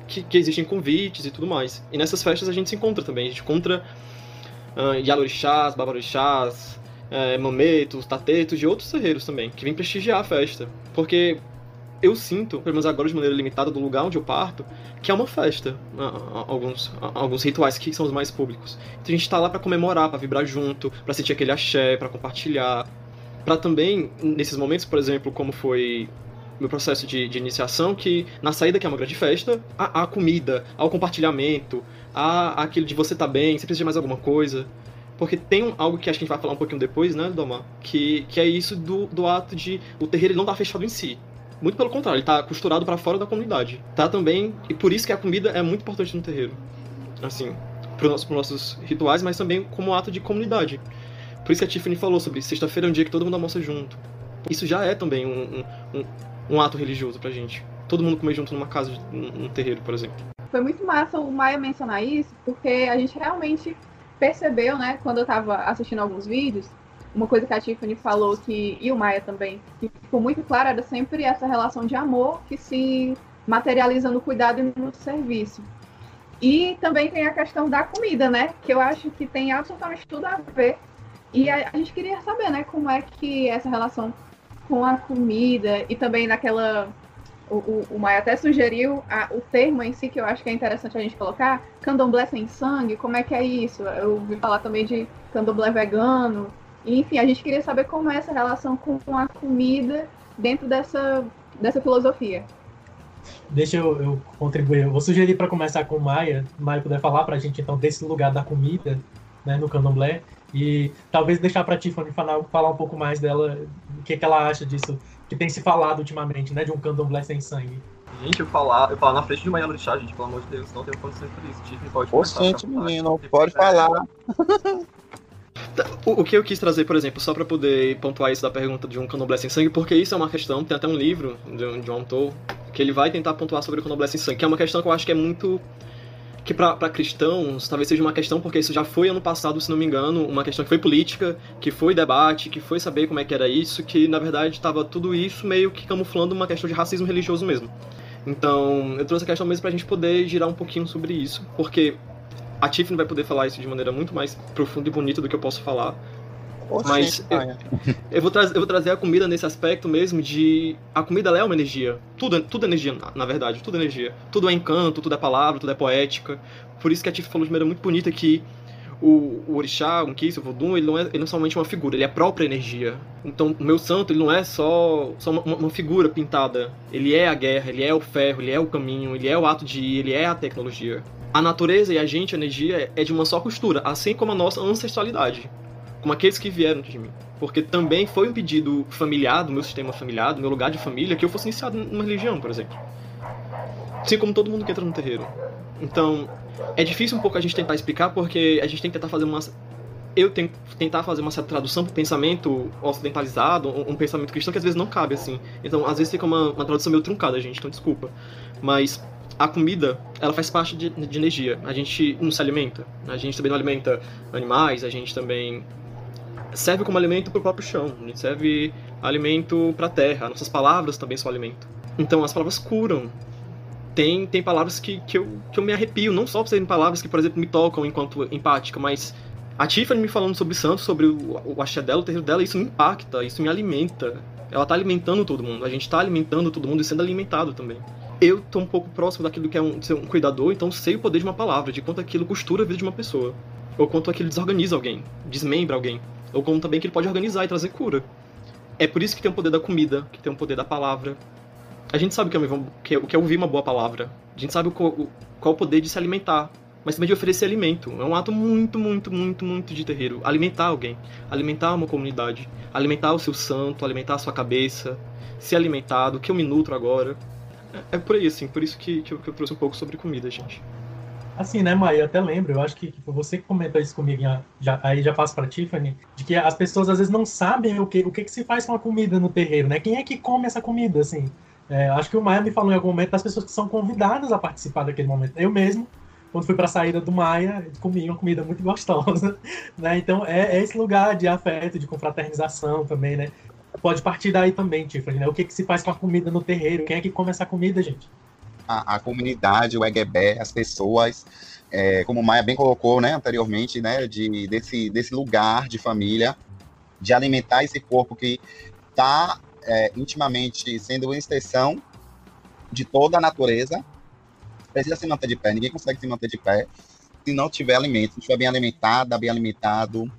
que, que, existem convites e tudo mais. E nessas festas a gente se encontra também. A gente encontra uh, Yalorixás, Babarorixás, uh, Mametos, Tatetos e outros terreiros também, que vêm prestigiar a festa. Porque eu sinto, pelo menos agora de maneira limitada do lugar onde eu parto, que é uma festa. Uh, alguns, alguns rituais que são os mais públicos. Então a gente está lá para comemorar, para vibrar junto, para sentir aquele axé, para compartilhar. Para também, nesses momentos, por exemplo, como foi meu processo de, de, iniciação, que na saída, que é uma grande festa, a, a comida, ao compartilhamento, a, aquilo de você tá bem, você precisa de mais alguma coisa. Porque tem algo que acho que a gente vai falar um pouquinho depois, né, Domar? Que, que é isso do, do ato de o terreiro não tá fechado em si. Muito pelo contrário, ele tá costurado para fora da comunidade. Tá também, e por isso que a comida é muito importante no terreiro. Assim, para os nossos rituais, mas também como ato de comunidade. Por isso que a Tiffany falou sobre sexta-feira é um dia que todo mundo almoça junto. Isso já é também um, um, um ato religioso pra gente. Todo mundo comer junto numa casa, num terreiro, por exemplo. Foi muito massa o Maia mencionar isso, porque a gente realmente percebeu, né, quando eu tava assistindo alguns vídeos, uma coisa que a Tiffany falou que e o Maia também, que ficou muito claro era sempre essa relação de amor que se materializa no cuidado e no serviço. E também tem a questão da comida, né, que eu acho que tem absolutamente tudo a ver. E a, a gente queria saber, né, como é que essa relação com a comida e também naquela. O, o, o Maia até sugeriu a, o termo em si, que eu acho que é interessante a gente colocar, candomblé sem sangue, como é que é isso? Eu ouvi falar também de candomblé vegano. E, enfim, a gente queria saber como é essa relação com a comida dentro dessa, dessa filosofia. Deixa eu, eu contribuir. Eu vou sugerir para começar com o Maia. O Maia puder falar para a gente, então, desse lugar da comida né, no candomblé. E talvez deixar para a Tiffany falar, falar um pouco mais dela, o que, que ela acha disso, que tem se falado ultimamente, né, de um candomblé sem sangue. Gente, eu falar, eu falar na frente de uma Chá, gente, pelo amor de Deus, não tenho condições por isso. Tiffany pode. Gente, menino, pode falar. O, o, que eu quis trazer, por exemplo, só para poder pontuar isso da pergunta de um candomblé sem sangue, porque isso é uma questão, tem até um livro de, de um autor que ele vai tentar pontuar sobre o candomblé sem sangue, que é uma questão que eu acho que é muito que para cristãos talvez seja uma questão, porque isso já foi ano passado, se não me engano, uma questão que foi política, que foi debate, que foi saber como é que era isso, que na verdade estava tudo isso meio que camuflando uma questão de racismo religioso mesmo. Então, eu trouxe a questão mesmo pra gente poder girar um pouquinho sobre isso, porque a Tiffany vai poder falar isso de maneira muito mais profunda e bonita do que eu posso falar, Oxe, Mas eu, eu, vou trazer, eu vou trazer a comida nesse aspecto mesmo de. A comida é uma energia. Tudo, tudo é energia, na verdade. Tudo é energia. Tudo é encanto, tudo é palavra, tudo é poética. Por isso que a Tiff falou de maneira muito bonita que o, o orixá, o Nkisi, o Vodun, ele não, é, ele não é somente uma figura, ele é a própria energia. Então, o meu santo, ele não é só, só uma, uma, figura pintada. Ele é a guerra, ele é o ferro, ele é o caminho, ele é o ato de ir, ele é a tecnologia. A natureza e a gente, a energia, é de uma só costura, assim como a nossa ancestralidade como aqueles que vieram de mim. Porque também foi um pedido familiar, do meu sistema familiar, do meu lugar de família, que eu fosse iniciado numa religião, por exemplo. Assim como todo mundo que entra no terreiro. Então, é difícil um pouco a gente tentar explicar, porque a gente tem que tentar fazer uma. Eu tenho que tentar fazer uma certa tradução para o pensamento ocidentalizado, um, um, pensamento cristão que às vezes não cabe assim. Então, às vezes fica uma, uma tradução meio truncada, gente, então desculpa. Mas a comida, ela faz parte de, de energia. A gente não se alimenta. A gente também não alimenta animais, a gente também serve como alimento para o próprio chão, serve alimento para a terra. Nossas palavras também são alimento. Então as palavras curam. Tem, tem palavras que, que, eu, que eu me arrepio, não só por serem palavras que, por exemplo, me tocam enquanto empática, mas a Tiffany me falando sobre Santos, sobre o, o axé dela, o terreiro dela, isso me impacta, isso me alimenta. Ela está alimentando todo mundo, a gente está alimentando todo mundo e sendo alimentado também. Eu estou um pouco próximo daquilo que é um, ser um cuidador, então sei o poder de uma palavra, de quanto aquilo costura a vida de uma pessoa. Ou quanto aquilo desorganiza alguém, desmembra alguém ou como também que ele pode organizar e trazer cura. É por isso que tem o poder da comida, que tem o poder da palavra. A gente sabe que é, o que é ouvir uma boa palavra. A gente sabe qual, qual o poder de se alimentar, mas também de oferecer alimento. É um ato muito, muito, muito, muito de terreiro. Alimentar alguém, alimentar uma comunidade, alimentar o seu santo, alimentar a sua cabeça, ser alimentado, que eu me nutro agora. É, por aí, assim, por isso que, que, eu, que eu trouxe um pouco sobre comida, gente. Assim, né, Maia, eu até lembro, eu acho que, que você que comentou isso comigo, já, aí já passo para Tiffany, de que as pessoas às vezes não sabem o que, o que, que se faz com a comida no terreiro, né? Quem é que come essa comida, assim? É, acho que o Maia me falou em algum momento das pessoas que são convidadas a participar daquele momento. Eu mesmo, quando fui para a saída do Maia, comi uma comida muito gostosa, né? Então é, é, esse lugar de afeto, de confraternização também, né? Pode partir daí também, Tiffany, né? O que, que se faz com a comida no terreiro? Quem é que come essa comida, gente? a, a comunidade, o EGB, as pessoas, é, como Maia bem colocou né, anteriormente, né, de, desse, desse lugar de família, de alimentar esse corpo que está é, intimamente sendo uma extensão de toda a natureza, precisa se manter de pé. Ninguém consegue se manter de pé se não tiver alimento, se estiver bem alimentado, bem alimentado,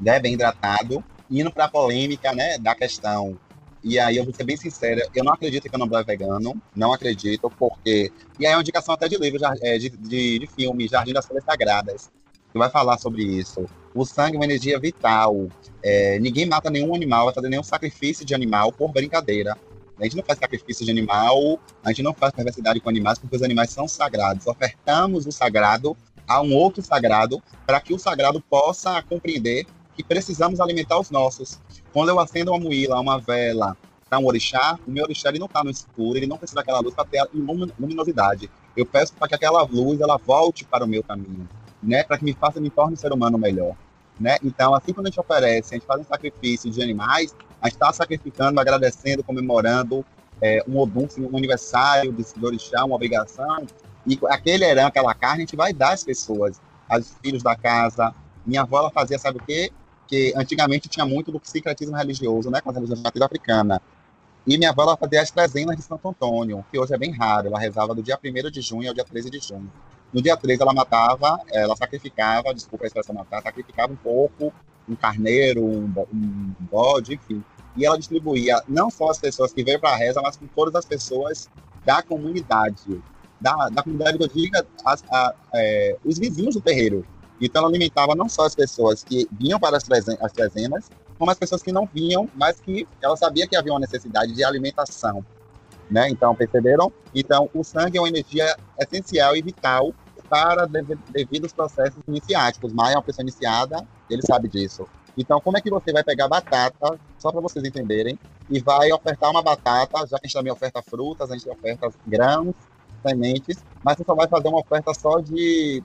né, bem hidratado. Indo para a polêmica né, da questão e aí eu vou ser bem sincera, eu não acredito que candomblé é vegano, não acredito, porque. E aí é uma indicação até de livro, é, de, de, de filme, Jardim das Folhas Sagradas, que vai falar sobre isso. O sangue é uma energia vital. É, ninguém mata nenhum animal, vai fazer nenhum sacrifício de animal por brincadeira. A gente não faz sacrifício de animal, a gente não faz perversidade com animais, porque os animais são sagrados. Ofertamos o sagrado a um outro sagrado, para que o sagrado possa compreender que precisamos alimentar os nossos. Quando eu acendo uma moíla, uma vela para um orixá, o meu orixá ele não está no escuro, ele não precisa daquela luz para ter luminosidade. Eu peço para que aquela luz ela volte para o meu caminho, né? Para que me faça me torne um ser humano melhor, né? Então, assim quando a gente oferece, a gente faz um sacrifício de animais, a gente está sacrificando, agradecendo, comemorando é, um odum, um aniversário de orixá, uma obrigação, e aquele herã, aquela carne, a gente vai dar às pessoas, aos filhos da casa. Minha avó ela fazia, sabe o quê? Porque antigamente tinha muito do secretismo religioso, né, com as religiões de africana. E minha avó ela fazia as trezenas de Santo Antônio, que hoje é bem raro. Ela rezava do dia 1 de junho ao dia 13 de junho. No dia 13 ela matava, ela sacrificava, desculpa a expressão matar, sacrificava um porco, um carneiro, um, bode, enfim. E ela distribuía não só as pessoas que veio para a reza, mas com todas as pessoas da comunidade. Da, da comunidade eu digo, as, a, é, os vizinhos do terreiro. Então, ela alimentava não só as pessoas que vinham para as, as trezenas, como as pessoas que não vinham, mas que ela sabia que havia uma necessidade de alimentação. Né? Então, perceberam? Então, o sangue é uma energia essencial e vital para devido aos processos iniciáticos. Maia é uma pessoa iniciada, ele sabe disso. Então, como é que você vai pegar batata, só para vocês entenderem, e vai ofertar uma batata, já que a gente também oferta frutas, a gente oferta grãos, sementes, mas você só vai fazer uma oferta só de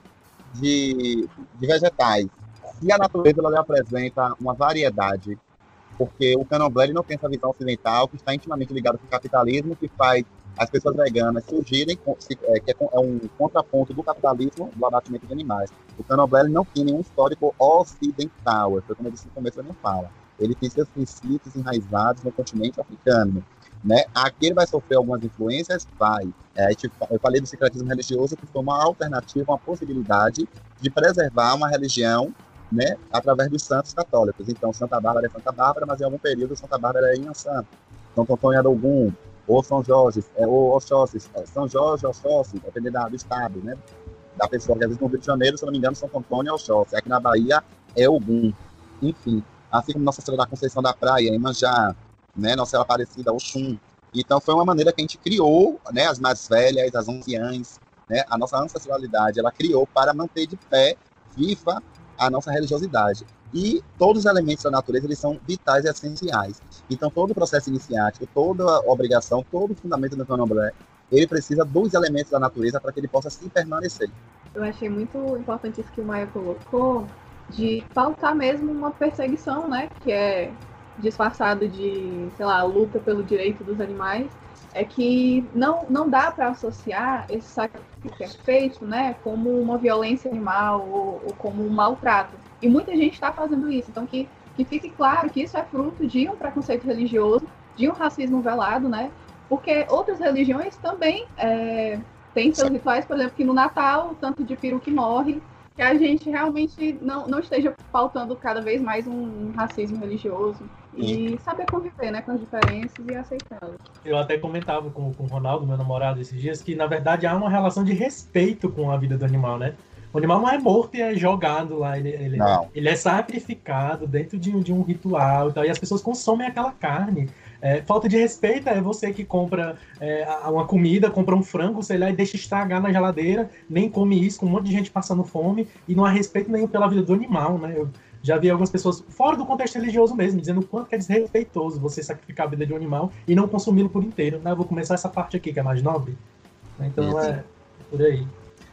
de, de vegetais. E a natureza ela lhe apresenta uma variedade, porque o candomblé não tem essa visão ocidental que está intimamente ligada com o capitalismo, que faz as pessoas veganas surgirem, é, que é, é um contraponto do capitalismo do abatimento de animais. O candomblé não tem nenhum histórico ocidental, foi como eu disse no começo da minha fala. Ele tem seus princípios enraizados no continente africano. Né? Aqui ele vai sofrer algumas influências? Vai. É, eu falei do secretismo religioso, que foi uma alternativa, uma possibilidade de preservar uma religião né, através dos santos católicos. Então, Santa Bárbara é Santa Bárbara, mas em algum período Santa Bárbara é Inhansã. São Antônio era Ogum, ou São Jorge, é, ou Oxóssi, é, São Jorge, Oxóssi, dependendo do estado, né? Da pessoa, que às vezes no Rio de Janeiro, se não me engano, São Antônio é Oxóssi. Aqui na Bahia é Ogum. Enfim, assim como Nossa Senhora da Conceição da Praia, Imanjá, né, Nossa Aparecida, Oxum. Então foi uma maneira que a gente criou, né, as mais velhas, as anciãs, né, a nossa ancestralidade, ela criou para manter de pé, viva a nossa religiosidade. E todos os elementos da natureza, eles são vitais e essenciais. Então todo o processo iniciático, toda obrigação, todo o fundamento do candomblé, ele precisa dos elementos da natureza para que ele possa se permanecer. Eu achei muito importante isso que o Maia colocou, de faltar mesmo uma perseguição, né, que é disfarçado de, sei lá, luta pelo direito dos animais, é que não, não dá para associar esse sacrifício que é feito né, como uma violência animal ou, ou como um maltrato. E muita gente está fazendo isso. Então, que, que fique claro que isso é fruto de um preconceito religioso, de um racismo velado, né? Porque outras religiões também é, têm seus rituais, por exemplo, que no Natal, tanto de peru que morre, que a gente realmente não, não esteja faltando cada vez mais um racismo religioso e saber conviver né, com as diferenças e aceitá-las. Eu até comentava com, com o Ronaldo, meu namorado, esses dias, que na verdade há uma relação de respeito com a vida do animal, né? O animal não é morto e é jogado lá, ele, ele, ele é sacrificado dentro de, de um ritual e tal, e as pessoas consomem aquela carne. É, falta de respeito é você que compra é, uma comida, compra um frango, sei lá, e deixa estragar na geladeira, nem come isso, com um monte de gente passando fome, e não há respeito nenhum pela vida do animal, né? Eu já vi algumas pessoas, fora do contexto religioso mesmo, dizendo o quanto é desrespeitoso você sacrificar a vida de um animal e não consumi-lo por inteiro. Né? Eu vou começar essa parte aqui, que é mais nobre. Então isso. é por aí.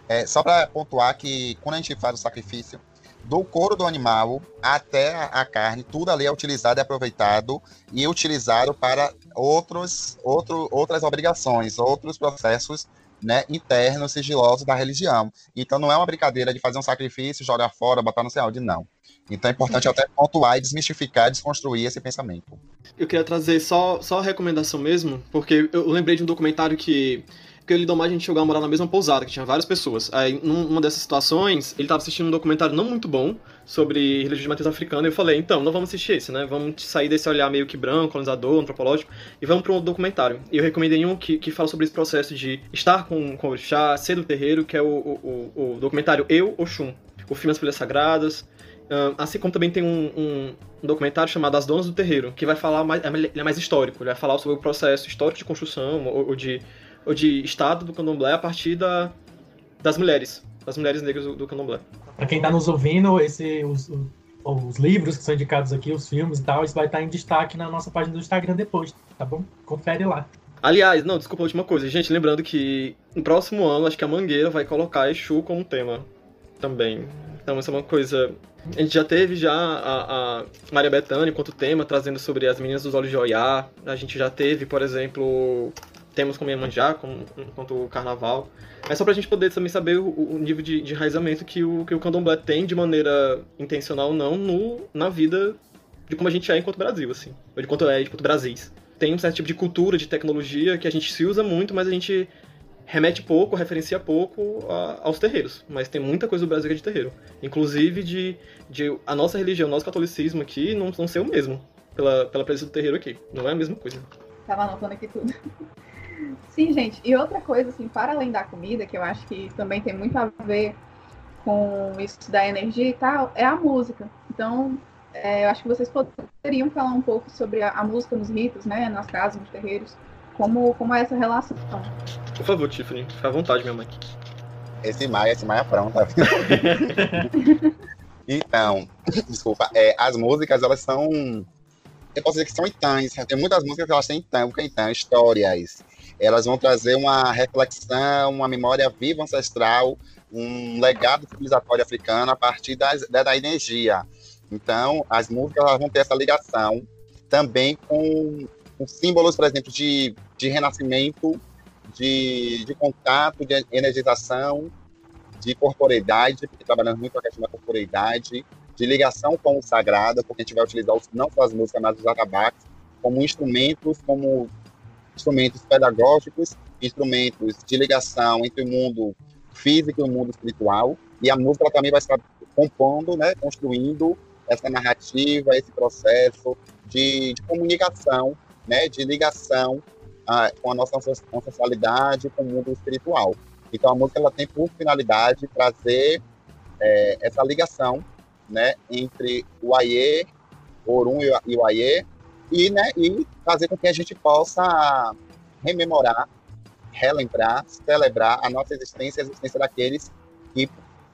É, só para pontuar que quando a gente faz o sacrifício, do couro do animal até a carne, tudo ali é utilizado e aproveitado e utilizado para outros, outro, outras obrigações, outros processos né, internos, sigilosos da religião. Então não é uma brincadeira de fazer um sacrifício, jogar fora, botar no céu de não. Então é importante até pontuar e desmistificar, desconstruir esse pensamento. Eu queria trazer só, só a recomendação mesmo, porque eu lembrei de um documentário que porque o Lidomar a gente chegou a morar na mesma pousada, que tinha várias pessoas. Aí, numa dessas situações, ele tava assistindo um documentário não muito bom sobre religião de matriz africana, e eu falei, então, não vamos assistir esse, né? Vamos sair desse olhar meio que branco, colonizador, antropológico, e vamos para um outro documentário. E eu recomendei um que, que fala sobre esse processo de estar com, com o orixá, ser do terreiro, que é o, o, o, o documentário Eu, Oxum. O filme As Folhas Sagradas, assim como também tem um, um, um, documentário chamado As Donas do Terreiro, que vai falar mais, ele é mais histórico, ele vai falar sobre o processo histórico de construção ou, ou de ou de estado do candomblé a partir da, das mulheres, das mulheres negras do, do candomblé. Para quem está nos ouvindo, esse, os, os, livros que são indicados aqui, os filmes e tal, isso vai estar em destaque na nossa página do Instagram depois, tá bom? Confere lá. Aliás, não, desculpa a última coisa. Gente, lembrando que no próximo ano, acho que a Mangueira vai colocar Exu como tema também. Então, isso é uma coisa... A gente já teve já a, a Maria Bethânia enquanto tema, trazendo sobre as meninas dos olhos de Oiá. A gente já teve, por exemplo, temos como Iemanjá, como, quanto o Carnaval. É só pra gente poder também saber o, o nível de, de enraizamento que o, que o candomblé tem de maneira intencional ou não no, na vida de como a gente é enquanto Brasil, assim. Ou de quanto é enquanto Brasis. Tem um certo tipo de cultura, de tecnologia que a gente se usa muito, mas a gente remete pouco, referencia pouco a, aos terreiros. Mas tem muita coisa do Brasil que é de terreiro. Inclusive de, de a nossa religião, o nosso catolicismo aqui não, não ser o mesmo. Pela, pela presença do terreiro aqui. Não é a mesma coisa. Tava anotando aqui tudo. Sim, gente. E outra coisa, assim, para além da comida, que eu acho que também tem muito a ver com isso da energia e tal, é a música. Então, é, eu acho que vocês poderiam falar um pouco sobre a, a, música nos ritos, né, nas casas, nos terreiros, como, como é essa relação. Por favor, Tiffany, fica à vontade, minha mãe. Esse Maia, esse Maia pronto. então, desculpa, é, as músicas, elas são eu posso dizer que são itãs. Tem muitas músicas que elas têm então, então, histórias, elas vão trazer uma reflexão, uma memória viva ancestral, um legado civilizatório africano a partir das, da, energia. Então, as músicas vão ter essa ligação também com, com símbolos, por exemplo, de, de renascimento, de, de contato, de energização, de corporeidade, porque trabalhamos muito com a questão da corporeidade, de ligação com o sagrado, porque a gente vai utilizar não só as músicas, mas os atabaques como instrumentos, como instrumentos pedagógicos, instrumentos de ligação entre o mundo físico e o mundo espiritual. E a música também vai estar compondo, né, construindo essa narrativa, esse processo de, de comunicação, né, de ligação ah, com a nossa ancestralidade, com o mundo espiritual. Então a música ela tem por finalidade trazer é, essa ligação, né, entre o Aie, Orum e o Aie, e, né, e fazer com que a gente possa rememorar, relembrar, celebrar a nossa existência e a existência daqueles que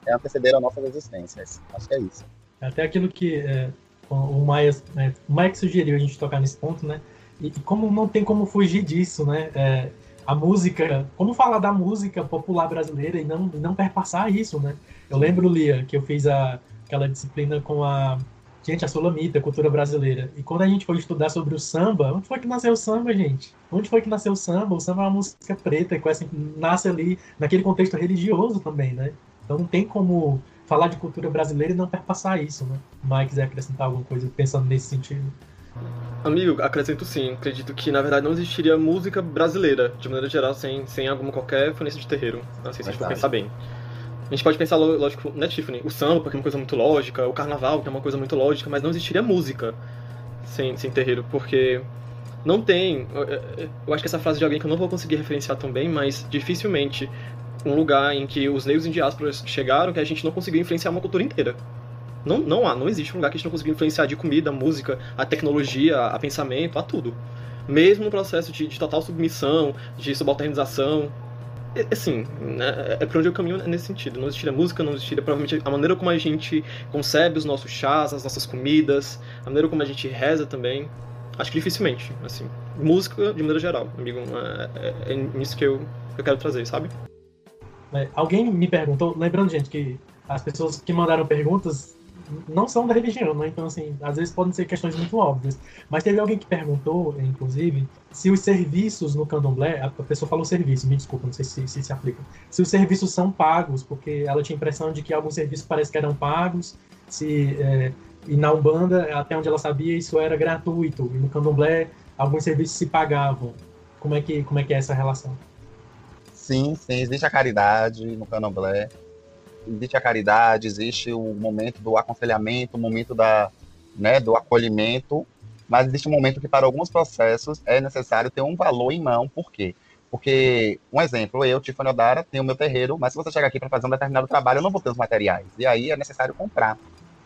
antecederam nossas existências. Acho que é isso. Até aquilo que é, o Maia, é, o Maia sugeriu a gente tocar nesse ponto, né? E, e como não tem como fugir disso, né? É, a música, como falar da música popular brasileira e não, não perpassar isso, né? Eu lembro, Lia, que eu fiz a, aquela disciplina com a Gente, a Solamita, a cultura brasileira. E quando a gente foi estudar sobre o samba, onde foi que nasceu o samba, gente? Onde foi que nasceu o samba? O samba é uma música preta, que assim, nasce ali naquele contexto religioso também, né? Então não tem como falar de cultura brasileira e não perpassar isso, né? Mike quiser acrescentar alguma coisa pensando nesse sentido. Amigo, acrescento sim. Acredito que, na verdade, não existiria música brasileira, de maneira geral, sem, sem alguma qualquer influência de terreiro. Assim, se a gente for pensar bem. A gente pode pensar, lógico, né, Tiffany? O samba, porque é uma coisa muito lógica, o carnaval, que é uma coisa muito lógica, mas não existiria música sem, sem terreiro, porque não tem. Eu acho que essa frase de alguém que eu não vou conseguir referenciar tão bem, mas dificilmente um lugar em que os negros em diáspora chegaram que a gente não conseguiu influenciar uma cultura inteira. Não, não há, não existe um lugar que a gente não conseguiu influenciar de comida, música, a tecnologia, a pensamento, a tudo. Mesmo no processo de, de total submissão, de subalternização. É, assim, né, é por onde eu caminho nesse sentido. Não existiria música, não existiria provavelmente a maneira como a gente concebe os nossos chás, as nossas comidas, a maneira como a gente reza também. Acho que dificilmente, assim. Música, de maneira geral, amigo. É, é, é nisso que eu, que eu quero trazer, sabe? É, alguém me perguntou, lembrando, gente, que as pessoas que mandaram perguntas não são da religião, né? Então, assim, às vezes podem ser questões muito óbvias. Mas teve alguém que perguntou, inclusive, se os serviços no candomblé, a pessoa falou serviço, me desculpa, não sei se, se se aplica, se os serviços são pagos, porque ela tinha a impressão de que alguns serviços parece que eram pagos, se, é, e na Umbanda, até onde ela sabia, isso era gratuito, e no candomblé, alguns serviços se pagavam. Como é que, como é, que é essa relação? Sim, sim, existe a caridade no candomblé, existe a caridade, existe o momento do aconselhamento, o momento da, né, do acolhimento, mas existe um momento que para alguns processos é necessário ter um valor em mão, por quê? Porque, um exemplo, eu, Tiffany Odara, tenho meu terreiro, mas se você chegar aqui para fazer um determinado trabalho, eu não vou ter os materiais. E aí é necessário comprar.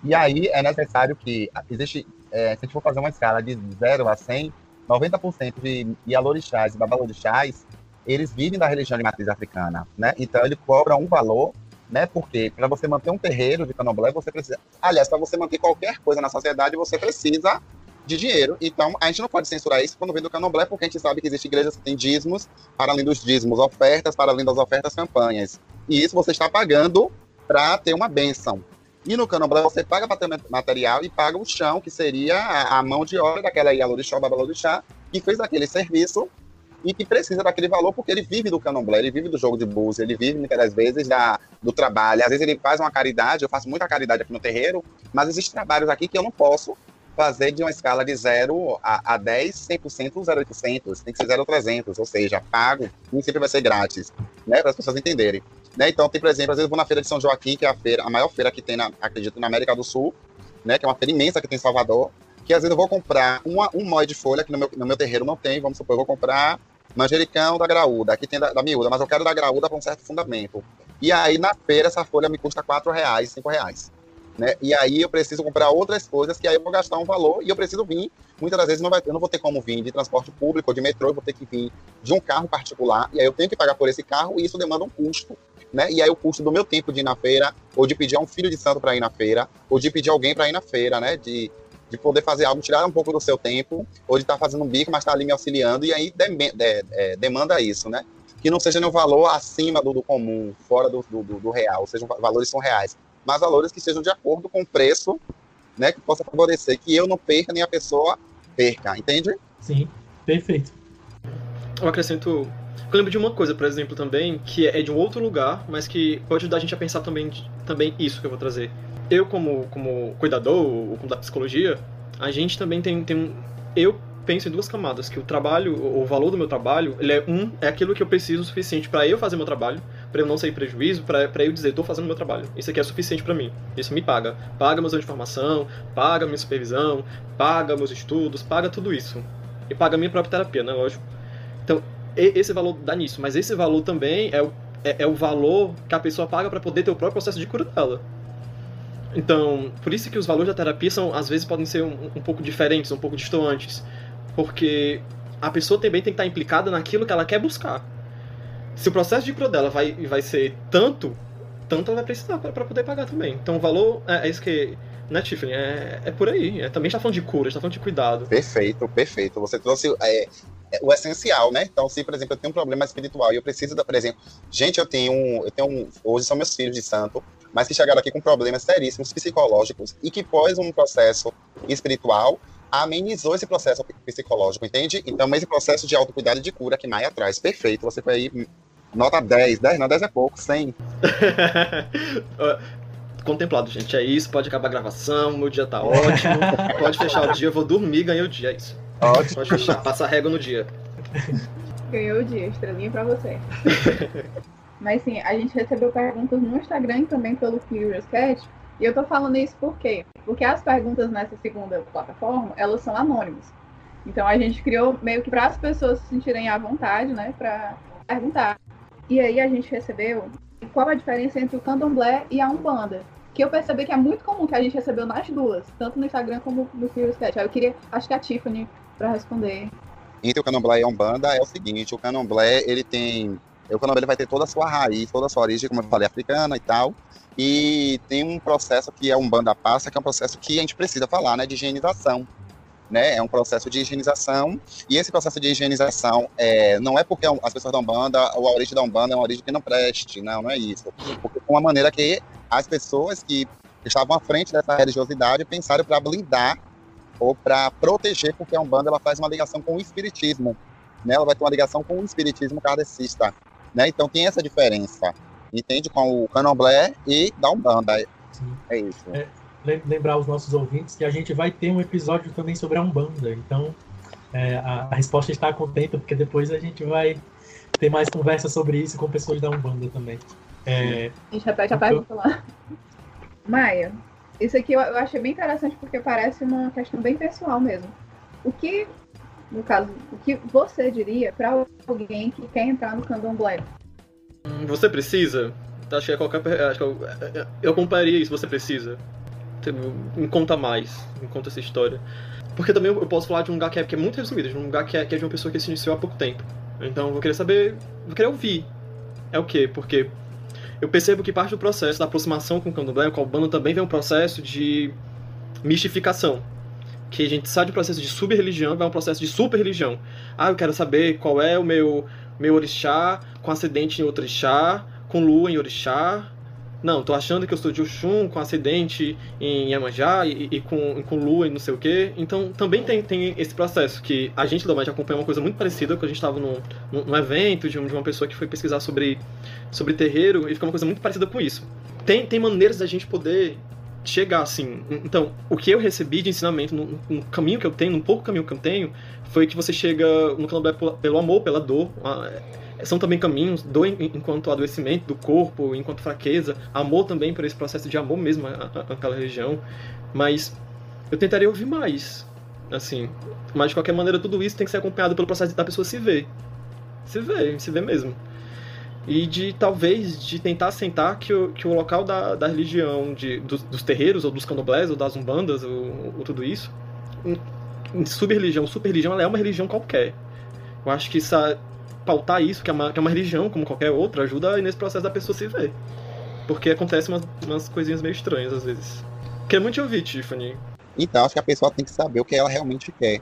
E aí é necessário que, existe, é, se a gente for fazer uma escala de 0 a 100, 90% de Yalorixás e Babalorixás, eles vivem da religião de matriz africana, né? Então ele cobra um valor né? Porque para você manter um terreiro de candomblé, você precisa. Aliás, para você manter qualquer coisa na sociedade, você precisa de dinheiro. Então, a gente não pode censurar isso quando vem do candomblé, porque a gente sabe que existem igrejas que têm dízimos, para além dos dízimos, ofertas, para além das ofertas, campanhas. E isso você está pagando para ter uma benção. E no candomblé você paga para ter material e paga o chão, que seria a, a mão de obra daquela Yalorixá, Babalorixá, que fez aquele serviço e que precisa daquele valor porque ele vive do candomblé, ele vive do jogo de búzios, ele vive muitas das vezes da, do trabalho. Às vezes ele faz uma caridade, eu faço muita caridade aqui no terreiro, mas existem trabalhos aqui que eu não posso fazer de uma escala de 0 a, a 10, 100%, 0,800, tem que ser 0,300, ou seja, pago, nem sempre vai ser grátis, né, para as pessoas entenderem. Né? Então, tem, por exemplo, às vezes eu vou na feira de São Joaquim, que é a feira, a maior feira que tem, na, acredito, na América do Sul, né, que é uma feira imensa que tem em Salvador, que às vezes eu vou comprar uma, um mói de folha, que no meu, no meu terreiro não tem, vamos supor, eu vou comprar manjericão da graúda, aqui tem da, da miúda, mas eu quero da graúda para um certo fundamento. E aí na feira essa folha me custa quatro reais, cinco reais. Né? E aí eu preciso comprar outras coisas que aí eu vou gastar um valor e eu preciso vir. Muitas das vezes não vai, eu não vou ter como vir de transporte público de metrô, eu vou ter que vir de um carro particular e aí eu tenho que pagar por esse carro e isso demanda um custo. Né? E aí o custo do meu tempo de ir na feira, ou de pedir a um filho de santo para ir na feira, ou de pedir alguém para ir na feira, né? De, de poder fazer algo, tirar um pouco do seu tempo, ou de estar tá fazendo um bico, mas estar tá ali me auxiliando, e aí de, de, de, demanda isso, né? Que não seja nenhum valor acima do, do comum, fora do, do, do, real, ou seja, valores são reais, mas valores que sejam de acordo com o preço, né? Que possa favorecer que eu não perca, nem a pessoa perca, entende? Sim, perfeito. Eu acrescento eu lembro de uma coisa, por exemplo, também, que é de um outro lugar, mas que pode ajudar a gente a pensar também, também isso que eu vou trazer eu como, como cuidador, ou como da psicologia, a gente também tem, tem um... Eu penso em duas camadas, que o trabalho, o valor do meu trabalho, ele é um, é aquilo que eu preciso o suficiente para eu fazer meu trabalho, para eu não sair prejuízo, para eu dizer, estou fazendo meu trabalho. Isso aqui é suficiente para mim. Isso me paga. Paga meus anos de formação, paga minha supervisão, paga meus estudos, paga tudo isso. E paga minha própria terapia, né? Lógico. Então, esse valor dá nisso, mas esse valor também é o, é, é o valor que a pessoa paga para poder ter o próprio processo de cura dela. Então, por isso que os valores da terapia são, às vezes podem ser um, um pouco diferentes, um pouco distantes, porque a pessoa também tem que estar implicada naquilo que ela quer buscar. Se o processo de cura dela vai, vai ser tanto, tanto ela vai precisar para poder pagar também. Então, o valor é, é isso que né, Tiffany? É, é por aí. É, também está falando de cura, está falando de cuidado. Perfeito, perfeito. Você trouxe é, é, o essencial, né? Então, se, por exemplo, eu tenho um problema espiritual e eu preciso, da, por exemplo, gente, eu tenho, eu tenho um, hoje são meus filhos de santo, mas que chegaram aqui com problemas seríssimos psicológicos e que pós um processo espiritual amenizou esse processo psicológico, entende? Então, esse processo de autocuidado e de cura que Maia traz. Perfeito, você foi aí, nota 10, 10 não, 10 é pouco, 100. Contemplado, gente, é isso, pode acabar a gravação, meu dia tá ótimo, pode fechar o dia, eu vou dormir, ganhei o dia, é isso. Ótimo. Pode fechar, passa a régua no dia. Ganhou o dia, estrelinha pra você. Mas sim, a gente recebeu perguntas no Instagram e também pelo Curious Cat. E eu tô falando isso por quê? Porque as perguntas nessa segunda plataforma, elas são anônimas. Então a gente criou meio que para as pessoas se sentirem à vontade, né, para perguntar. E aí a gente recebeu qual a diferença entre o candomblé e a umbanda. Que eu percebi que é muito comum que a gente recebeu nas duas, tanto no Instagram como no Curious Cat. Aí eu queria, acho que a Tiffany, para responder. Entre o candomblé e a umbanda é o seguinte, o candomblé, ele tem... O candomblé vai ter toda a sua raiz, toda a sua origem, como eu falei, africana e tal. E tem um processo que a Umbanda passa, que é um processo que a gente precisa falar, né, de higienização né? É um processo de higienização. E esse processo de higienização é, não é porque as pessoas da Umbanda, ou a origem da Umbanda é uma origem que não preste, não, não é isso. Porque é uma maneira que as pessoas que estavam à frente dessa religiosidade pensaram para blindar ou para proteger, porque a Umbanda ela faz uma ligação com o espiritismo, né? Ela vai ter uma ligação com o espiritismo kardecista, né? Então tem essa diferença, entende? Com o Candomblé e da Umbanda. Sim. É isso. É, lembrar os nossos ouvintes que a gente vai ter um episódio também sobre a Umbanda. Então, é, a, a, resposta está contenta, porque depois a gente vai ter mais conversa sobre isso com pessoas da Umbanda também. É, a gente repete a pergunta lá. Maia, isso aqui eu, eu achei bem interessante porque parece uma questão bem pessoal mesmo. O que, no caso, o que você diria para alguém que quer entrar no candomblé? Você precisa? Acho que é qualquer. Acho que eu, eu isso. Você precisa me conta mais, me conta essa história. Porque também eu posso falar de um lugar que é, que é muito resumido, de um lugar que é, que é de uma pessoa que se iniciou há pouco tempo. Então eu vou querer saber, vou querer ouvir. É o quê? Porque eu percebo que parte do processo da aproximação com o candomblé, com a Umbanda, também vem um processo de mistificação. Que a gente sai do processo de sub-religião e vai um processo de super-religião. Ah, eu quero saber qual é o meu, meu orixá, com acidente em outro orixá, com lua em orixá, não, tô achando que eu sou de Oxum com acidente em Iemanjá e, e, com, com lua e não sei o quê. Então também tem, tem esse processo que a gente da acompanha uma coisa muito parecida, que a gente estava num, num evento de, uma pessoa que foi pesquisar sobre, sobre terreiro e ficou uma coisa muito parecida com isso. Tem, tem maneiras da gente poder chegar assim. Então, o que eu recebi de ensinamento no, no, caminho que eu tenho, no pouco caminho que eu tenho, foi que você chega no candomblé pelo amor, pela dor. Uma, são também caminhos, dor enquanto adoecimento do corpo, enquanto fraqueza, amor também por esse processo de amor mesmo àquela região. Mas eu tentaria ouvir mais, assim. Mas de qualquer maneira, tudo isso tem que ser acompanhado pelo processo da pessoa se ver. Se ver, se ver mesmo. E de talvez de tentar sentar que o, que o local da, da religião, de, dos, dos terreiros, ou dos candomblés, ou das umbandas, ou, ou tudo isso, sub-religião, super-religião, ela é uma religião qualquer. Eu acho que essa, pautar isso, que é, uma, que é uma religião, como qualquer outra, ajuda nesse processo da pessoa se ver. Porque acontecem umas, umas coisinhas meio estranhas às vezes. Quer muito ouvir, Tiffany. Então, acho que a pessoa tem que saber o que ela realmente quer.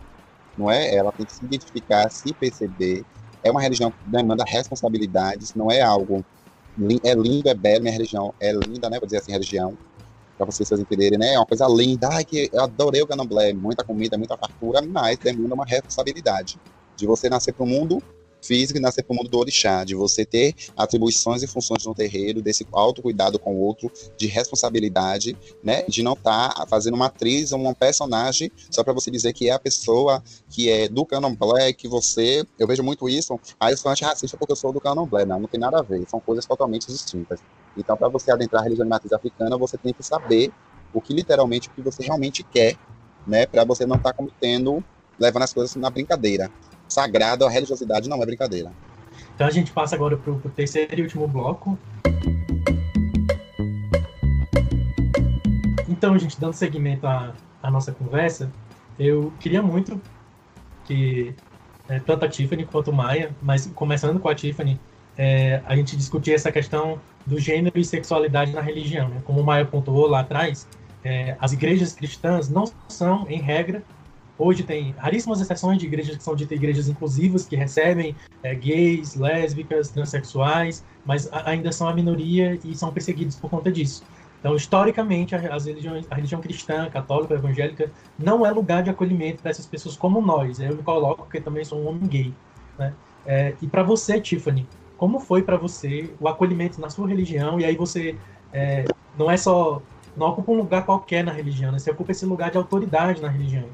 Não é? Ela tem que se identificar, se perceber. É uma religião que demanda responsabilidades, não é algo. É lindo, é belo, minha religião é linda, né? Vou dizer assim, religião. Pra vocês entenderem, né? É uma coisa linda. Ai, que eu adorei o candomblé. Muita comida, muita fartura, mas demanda uma responsabilidade. De você nascer para o mundo física e nascer para o mundo do orixá, de você ter atribuições e funções no terreiro, desse autocuidado com o outro, de responsabilidade, né, de não estar tá fazendo uma atriz ou um personagem só para você dizer que é a pessoa que é do candomblé, que você, eu vejo muito isso, aí eu sou antirracista porque eu sou do candomblé, não, não tem nada a ver, são coisas totalmente distintas. Então, para você adentrar a religião de matriz africana, você tem que saber o que literalmente, o que você realmente quer, né, para você não estar tá cometendo, levando as coisas na brincadeira sagrado, a religiosidade não é brincadeira. Então a gente passa agora para o terceiro e último bloco. Então, gente, dando seguimento à, à nossa conversa, eu queria muito que é, tanto a Tiffany quanto o Maia, mas começando com a Tiffany, é, a gente discutir essa questão do gênero e sexualidade na religião. Né? Como o Maia pontuou lá atrás, é, as igrejas cristãs não são, em regra, Hoje tem raríssimas exceções de igrejas que são ditas igrejas inclusivas, que recebem é, gays, lésbicas, transexuais, mas ainda são a minoria e são perseguidos por conta disso. Então, historicamente, as religiões, a religião cristã, católica, evangélica, não é lugar de acolhimento para essas pessoas como nós. Eu me coloco porque também sou um homem gay. Né? É, e para você, Tiffany, como foi para você o acolhimento na sua religião? E aí você é, não é só não ocupa um lugar qualquer na religião, né? você ocupa esse lugar de autoridade na religião.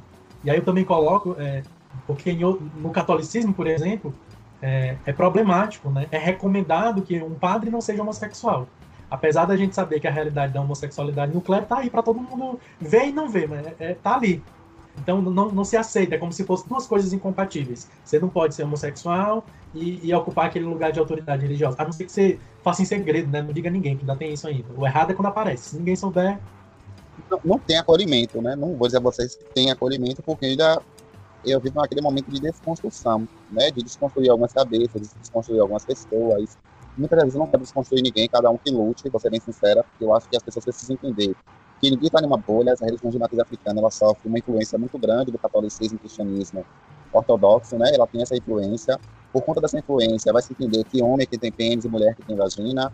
E aí eu também coloco, é, porque no catolicismo, por exemplo, é, é, problemático, né? É recomendado que um padre não seja homossexual. Apesar da gente saber que a realidade da homossexualidade no clero tá aí para todo mundo ver e não ver, mas é, tá ali. Então não, não se aceita, é como se fossem duas coisas incompatíveis. Você não pode ser homossexual e, e, ocupar aquele lugar de autoridade religiosa. A não ser que você faça em segredo, né? Não diga a ninguém, que ainda tem isso ainda. O errado é quando aparece. Se ninguém souber. Não, tem acolhimento, né? Não vou dizer a vocês que tem acolhimento, porque ainda eu vivo naquele momento de desconstrução, né? De desconstruir algumas cabeças, de desconstruir algumas pessoas. Muitas vezes eu não quero desconstruir ninguém, cada um que lute, vou ser bem sincera, porque eu acho que as pessoas precisam entender que ninguém está numa bolha, as religiões de matriz africana, ela sofre uma influência muito grande do catolicismo e cristianismo ortodoxo, né? Ela tem essa influência. Por conta dessa influência, vai se entender que homem que tem pênis e mulher que tem vagina,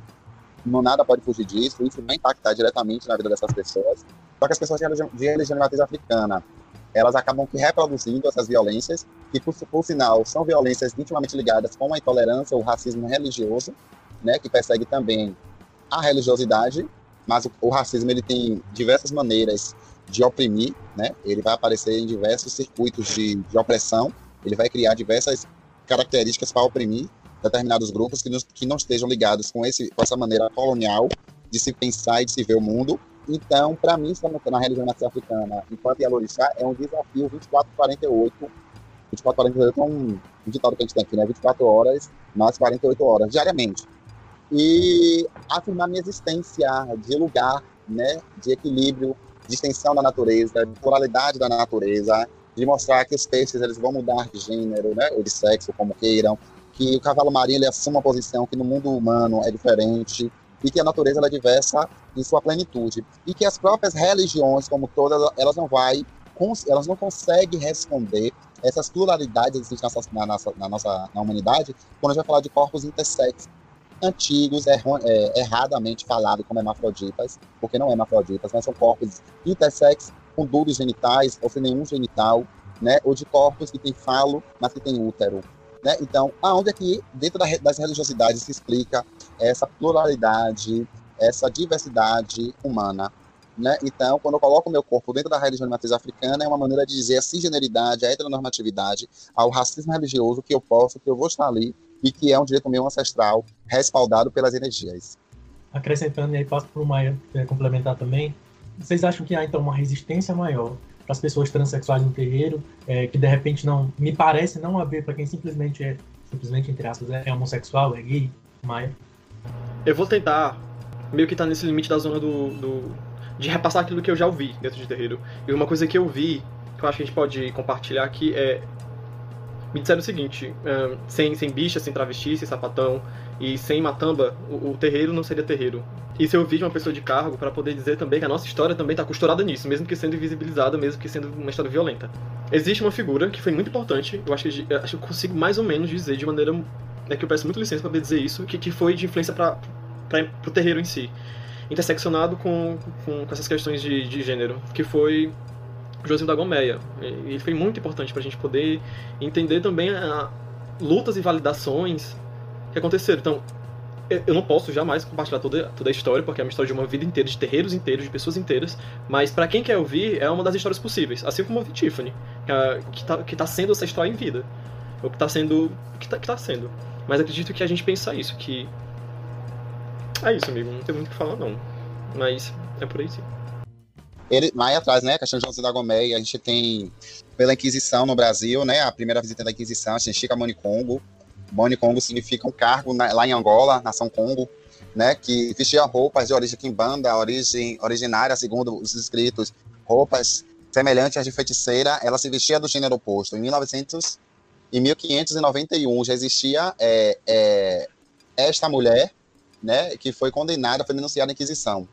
não nada pode fugir disso, isso vai impactar diretamente na vida dessas pessoas. Só que as pessoas de religião de, matriz africana, elas acabam reproduzindo essas violências, que por, por sinal são violências intimamente ligadas com a intolerância ou racismo religioso, né, que persegue também a religiosidade mas o, o, racismo ele tem diversas maneiras de oprimir, né? Ele vai aparecer em diversos circuitos de, de opressão, ele vai criar diversas características para oprimir determinados grupos que, nos, que não estejam ligados com, esse, com essa maneira colonial de se pensar e de se ver o mundo. Então, para mim, na religião africana, enquanto Yalorixá, é um desafio 24-48. 24-48 é um ditado que a gente tem aqui, né? 24 horas mais 48 horas diariamente e afirmar minha existência de lugar, né, de equilíbrio, de extensão da natureza, de pluralidade da natureza, de mostrar que os peixes eles vão mudar de gênero, né, ou de sexo, como queiram, que o cavalo marinho ele assume uma posição que no mundo humano é diferente e que a natureza é diversa em sua plenitude e que as próprias religiões, como todas, elas não vai, elas não conseguem responder essas pluralidades que existem na nossa, na nossa na humanidade quando a gente vai falar de corpos intersexos antigos, é, erradamente falado como hermafroditas, porque não é hermafroditas, mas são corpos intersexos com dúbios genitais ou sem nenhum genital, né? ou de corpos que têm falo, mas que têm útero. Né? Então, aonde é que, dentro das religiosidades, se explica essa pluralidade, essa diversidade humana? Né? Então, quando eu coloco o meu corpo dentro da religião de matriz africana, é uma maneira de dizer a cisgeneridade, a heteronormatividade, ao racismo religioso que eu posso, que eu vou estar ali e que é um direito meu ancestral respaldado pelas energias. Acrescentando, e aí passo para o Maia complementar também, vocês acham que há então uma resistência maior para as pessoas transexuais no terreiro, é, que de repente não, me parece não haver para quem simplesmente é, simplesmente entre aspas, é, homossexual, é gay, Maia? Eu vou tentar meio que tá nesse limite da zona do, do, de repassar aquilo que eu já ouvi dentro de terreiro. E uma coisa que eu vi, que eu acho que a gente pode compartilhar aqui, é me disseram o seguinte: um, sem, sem bicha, sem travesti, sem sapatão e sem matamba, o, o, terreiro não seria terreiro. Isso eu vi de uma pessoa de cargo para poder dizer também que a nossa história também está costurada nisso, mesmo que sendo invisibilizada, mesmo que sendo uma história violenta. Existe uma figura que foi muito importante, eu acho que, eu, acho que eu consigo mais ou menos dizer de maneira. É que eu peço muito licença para poder dizer isso, que, que foi de influência para o terreiro em si. Interseccionado com, com, com essas questões de, de gênero, que foi Josinho da Gomeia. Ele foi muito importante para a gente poder entender também a, lutas e validações que aconteceram. Então, eu não posso jamais compartilhar toda, toda a história, porque é uma história de uma vida inteira, de terreiros inteiros, de pessoas inteiras, mas para quem quer ouvir, é uma das histórias possíveis. Assim como a Tiffany, que está que tá sendo essa história em vida. Ou que está sendo. Que tá, que tá sendo. Mas acredito que a gente pensa isso, que. É isso, amigo. Não tem muito o que falar, não. Mas é por aí sim. Ele, lá atrás, né, questão de José da Gomeia, a gente tem pela Inquisição no Brasil, né, a primeira visita da Inquisição, a gente Chica Monicongo. Monicongo significa um cargo na, lá em Angola, nação Congo, né, que vestia roupas de origem quimbanda, origem originária, segundo os escritos, roupas semelhantes às de feiticeira, ela se vestia do gênero oposto. Em 1900 e 1591 já existia é, é, esta mulher, né, que foi condenada, foi denunciada à Inquisição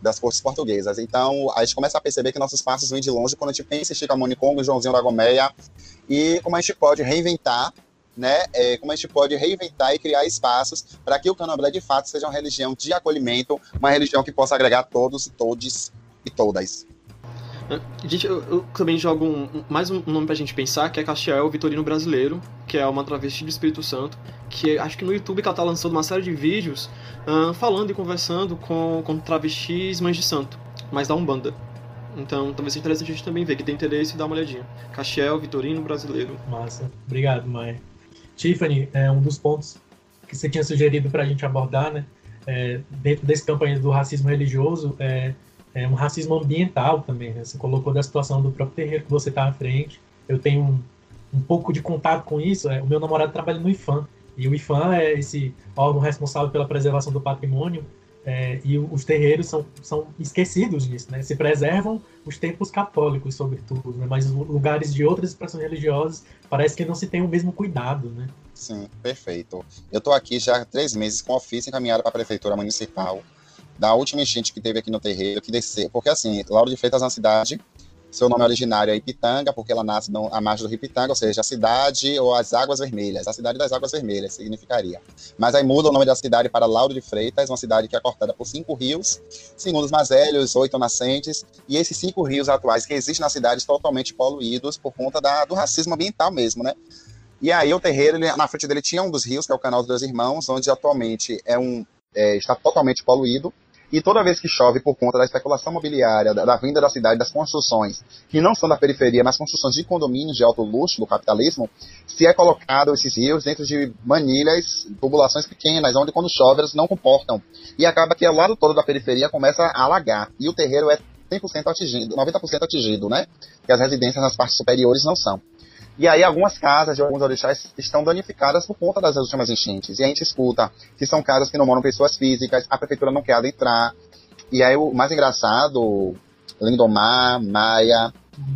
das forças portuguesas. Então, a gente começa a perceber que nossos passos vêm de longe quando a gente pensa em Chicamone Congo, Joãozinho da Gomeia, e como a gente pode reinventar, né, é, como a gente pode reinventar e criar espaços para que o candomblé, de fato, seja uma religião de acolhimento, uma religião que possa agregar todos, todes e todas. Gente, eu, eu também jogo um, mais um nome pra gente pensar, que é Castiel Vitorino Brasileiro, que é uma travesti do Espírito Santo, que acho que no YouTube ela tá lançando uma série de vídeos uh, falando e conversando com, com travestis mães de santo, mas da Umbanda. Então, talvez seja interessante a gente também ver, que tem interesse e dar uma olhadinha. Castiel Vitorino Brasileiro. Massa. Obrigado, Maia. Tiffany, é um dos pontos que você tinha sugerido pra gente abordar, né? É, dentro desse campanha do racismo religioso, é, é, um racismo ambiental também. Né? Você colocou da situação do próprio terreiro que você está à frente. Eu tenho um, um pouco de contato com isso. É, o meu namorado trabalha no IFAM. E o IFAM é esse órgão responsável pela preservação do patrimônio. É, e os terreiros são, são esquecidos disso, né? Se preservam os templos católicos, sobretudo, né? Mas lugares de outras expressões religiosas parece que não se tem o mesmo cuidado, né? Sim, perfeito. Eu estou aqui já há três meses com ofício encaminhado para a Prefeitura Municipal da última enchente que teve aqui no terreiro, que desceu, porque assim, Lauro de Freitas é uma cidade, seu nome originário é Ipitanga, porque ela nasce à margem do Ipitanga, ou seja, a cidade ou as Águas Vermelhas, a cidade das Águas Vermelhas significaria. Mas aí muda o nome da cidade para Lauro de Freitas, uma cidade que é cortada por cinco rios, segundo os mais velhos, oito nascentes, e esses cinco rios atuais que existem na cidade totalmente poluídos por conta da, do racismo ambiental mesmo, né? E aí o terreiro, ele, na frente dele tinha um dos rios, que é o Canal dos Dois Irmãos, onde atualmente é um, é, está totalmente poluído. E toda vez que chove por conta da especulação imobiliária, da, da vinda da cidade, das construções, que não são da periferia, mas construções de condomínios de alto luxo do capitalismo, se é colocado esses rios dentro de manilhas, populações pequenas, onde quando chove elas não comportam. E acaba que o lado todo da periferia começa a alagar. E o terreiro é 100% atingido, 90% atingido, né? Que as residências nas partes superiores não são. E aí algumas casas de alguns orixás estão danificadas por conta das últimas enchentes. E a gente escuta que são casas que não moram pessoas físicas, a prefeitura não quer adentrar. E aí o mais engraçado, Lindomar, Maia,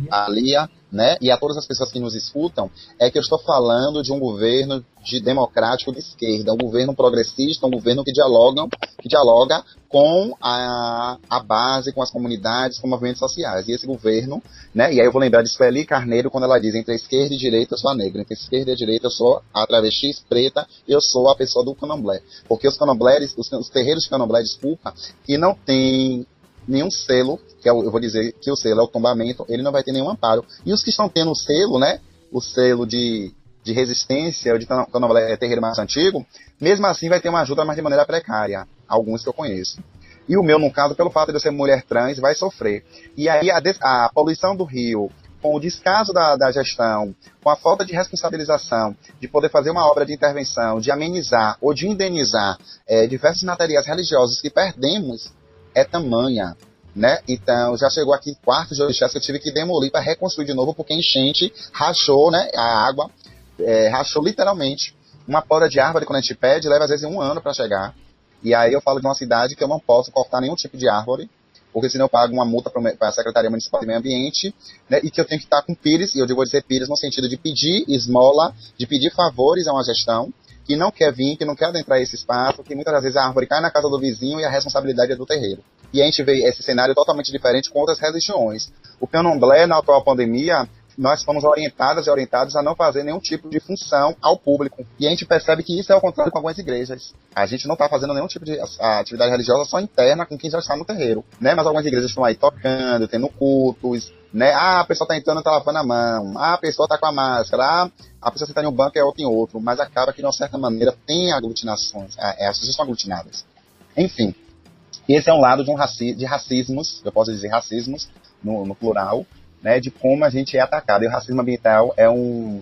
Alia, né, e a todas as pessoas que nos escutam, é que eu estou falando de um governo de democrático de esquerda, um governo progressista, um governo que dialoga, que dialoga com a, a base, com as comunidades, com movimentos sociais. E esse governo, né, e aí eu vou lembrar de Sueli Carneiro quando ela diz entre a esquerda e a direita eu sou a negra, entre a esquerda e a direita eu sou a travesti preta, eu sou a pessoa do candomblé. Porque os candomblés, os, os terreiros de candomblé, desculpa, que não tem nenhum selo, que é eu vou dizer que o selo é o tombamento, ele não vai ter nenhum amparo. E os que estão tendo o selo, né, o selo de, de resistência, ou de candomblé é terreiro mais antigo, mesmo assim vai ter uma ajuda, mas de maneira precária, alguns que eu conheço. E o meu, no caso, pelo fato de eu ser mulher trans, vai sofrer. E aí a, a poluição do rio, com o descaso da, da, gestão, com a falta de responsabilização, de poder fazer uma obra de intervenção, de amenizar ou de indenizar é, diversos materiais religiosos que perdemos é tamanha, né? Então, já chegou aqui quartos de orixás que eu tive que demolir para reconstruir de novo, porque enchente rachou, né? A água é, rachou literalmente. Uma poda de árvore, quando a gente pede, leva às vezes um ano para chegar. E aí eu falo de uma cidade que eu não posso cortar nenhum tipo de árvore, porque senão eu pago uma multa para a Secretaria Municipal de Meio Ambiente, né, e que eu tenho que estar com pires, e eu digo dizer pires no sentido de pedir esmola, de pedir favores a uma gestão, que não quer vir, que não quer adentrar esse espaço, que muitas vezes a árvore cai na casa do vizinho e a responsabilidade é do terreiro. E a gente vê esse cenário totalmente diferente com outras religiões. O candomblé, na atual pandemia, nós fomos orientadas e orientados a não fazer nenhum tipo de função ao público. E a gente percebe que isso é o contrário com algumas igrejas. A gente não está fazendo nenhum tipo de atividade religiosa só interna com quem já está no terreiro, né? Mas algumas igrejas estão aí tocando, tendo cultos, né? Ah, a pessoa está entrando e está lavando a mão. Ah, a pessoa está com a máscara. Ah, a pessoa está em um banco é outra em outro. Mas acaba que, de uma certa maneira, tem aglutinações. Ah, é, as pessoas são aglutinadas. Enfim, esse é um lado de, um raci de racismos, eu posso dizer racismos, no, no plural, né, de como a gente é atacado. E o racismo ambiental é um,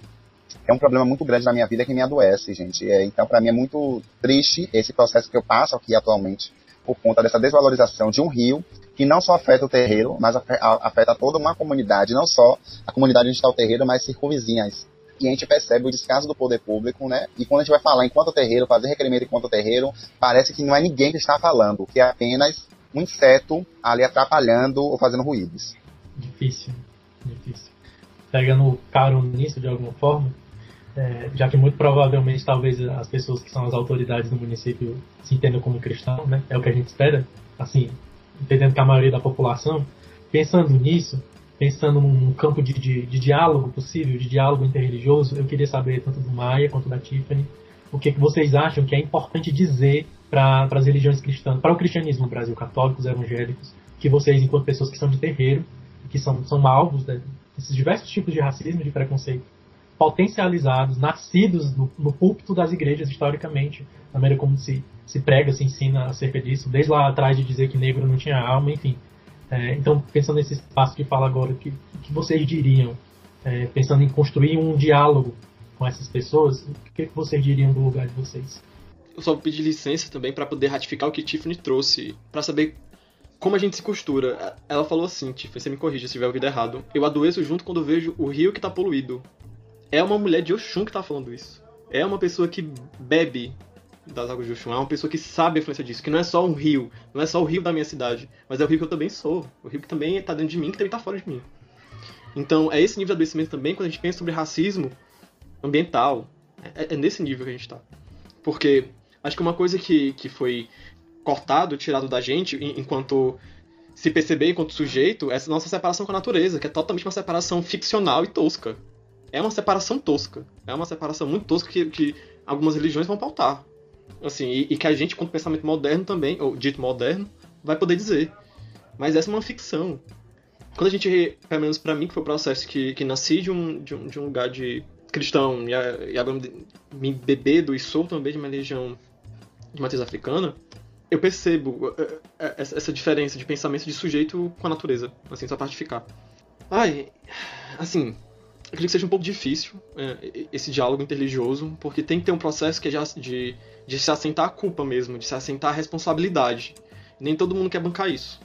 é um problema muito grande na minha vida que me adoece, gente. É, então, para mim, é muito triste esse processo que eu passo aqui atualmente por conta dessa desvalorização de um rio que não só afeta o terreiro, mas afeta toda uma comunidade, não só a comunidade onde está o terreiro, mas circunvizinhas. E a gente percebe o descaso do poder público, né? E quando a gente vai falar enquanto terreiro, fazer requerimento enquanto terreiro, parece que não é ninguém que está falando, que é apenas um inseto ali atrapalhando ou fazendo ruídos. Difícil, difícil. Pegando caro nisso de alguma forma, é, já que muito provavelmente talvez as pessoas que são as autoridades do município se entendam como cristão, né? É o que a gente espera, assim, entendendo que a maioria da população, pensando nisso, pensando num campo de, de, de diálogo possível, de diálogo interreligioso, eu queria saber tanto do Maia quanto da Tiffany, o que, que vocês acham que é importante dizer para as religiões cristãs, para o cristianismo no Brasil, católicos, evangélicos, que vocês, enquanto pessoas que são de terreiro, que são, são alvos desses diversos tipos de racismo e de preconceito potencializados, nascidos no, no púlpito das igrejas historicamente, da maneira como se, se prega, se ensina acerca disso, desde lá atrás de dizer que negro não tinha alma, enfim. É, então, pensando nesse espaço que fala agora, o que, que vocês diriam, é, pensando em construir um diálogo com essas pessoas, o que, que vocês diriam do lugar de vocês? Eu só vou pedir licença também para poder ratificar o que Tiffany trouxe, para saber como a gente se costura. Ela falou assim, Tiffany, você me corrija se tiver ouvido errado. Eu adoeço junto quando vejo o rio que tá poluído. É uma mulher de Oxum que tá falando isso. É uma pessoa que bebe das águas de Oxum. É uma pessoa que sabe a influência disso. Que não é só um rio. Não é só o rio da minha cidade. Mas é o rio que eu também sou. O rio que também tá dentro de mim, que também tá fora de mim. Então, é esse nível de adoecimento também quando a gente pensa sobre racismo ambiental. É, é nesse nível que a gente tá. Porque acho que uma coisa que, que foi cortado, tirado da gente, enquanto se perceber enquanto sujeito, é essa nossa separação com a natureza, que é totalmente uma separação ficcional e tosca. É uma separação tosca. É uma separação muito tosca que, que algumas religiões vão pautar. Assim, e, e que a gente, com pensamento moderno também, ou dito moderno, vai poder dizer. Mas essa é uma ficção. Quando a gente, pelo menos para mim, que foi o processo que, que nasci de um, de um, de um lugar de cristão e, e agora me bebedo e sou também de uma religião de matriz africana, eu percebo é, é, essa diferença de pensamento de sujeito com a natureza, assim, só ficar. Ai, assim, acredito que seja um pouco difícil é, esse diálogo interreligioso, porque tem que ter um processo que é de, de se assentar a culpa mesmo, de se assentar a responsabilidade. Nem todo mundo quer bancar isso.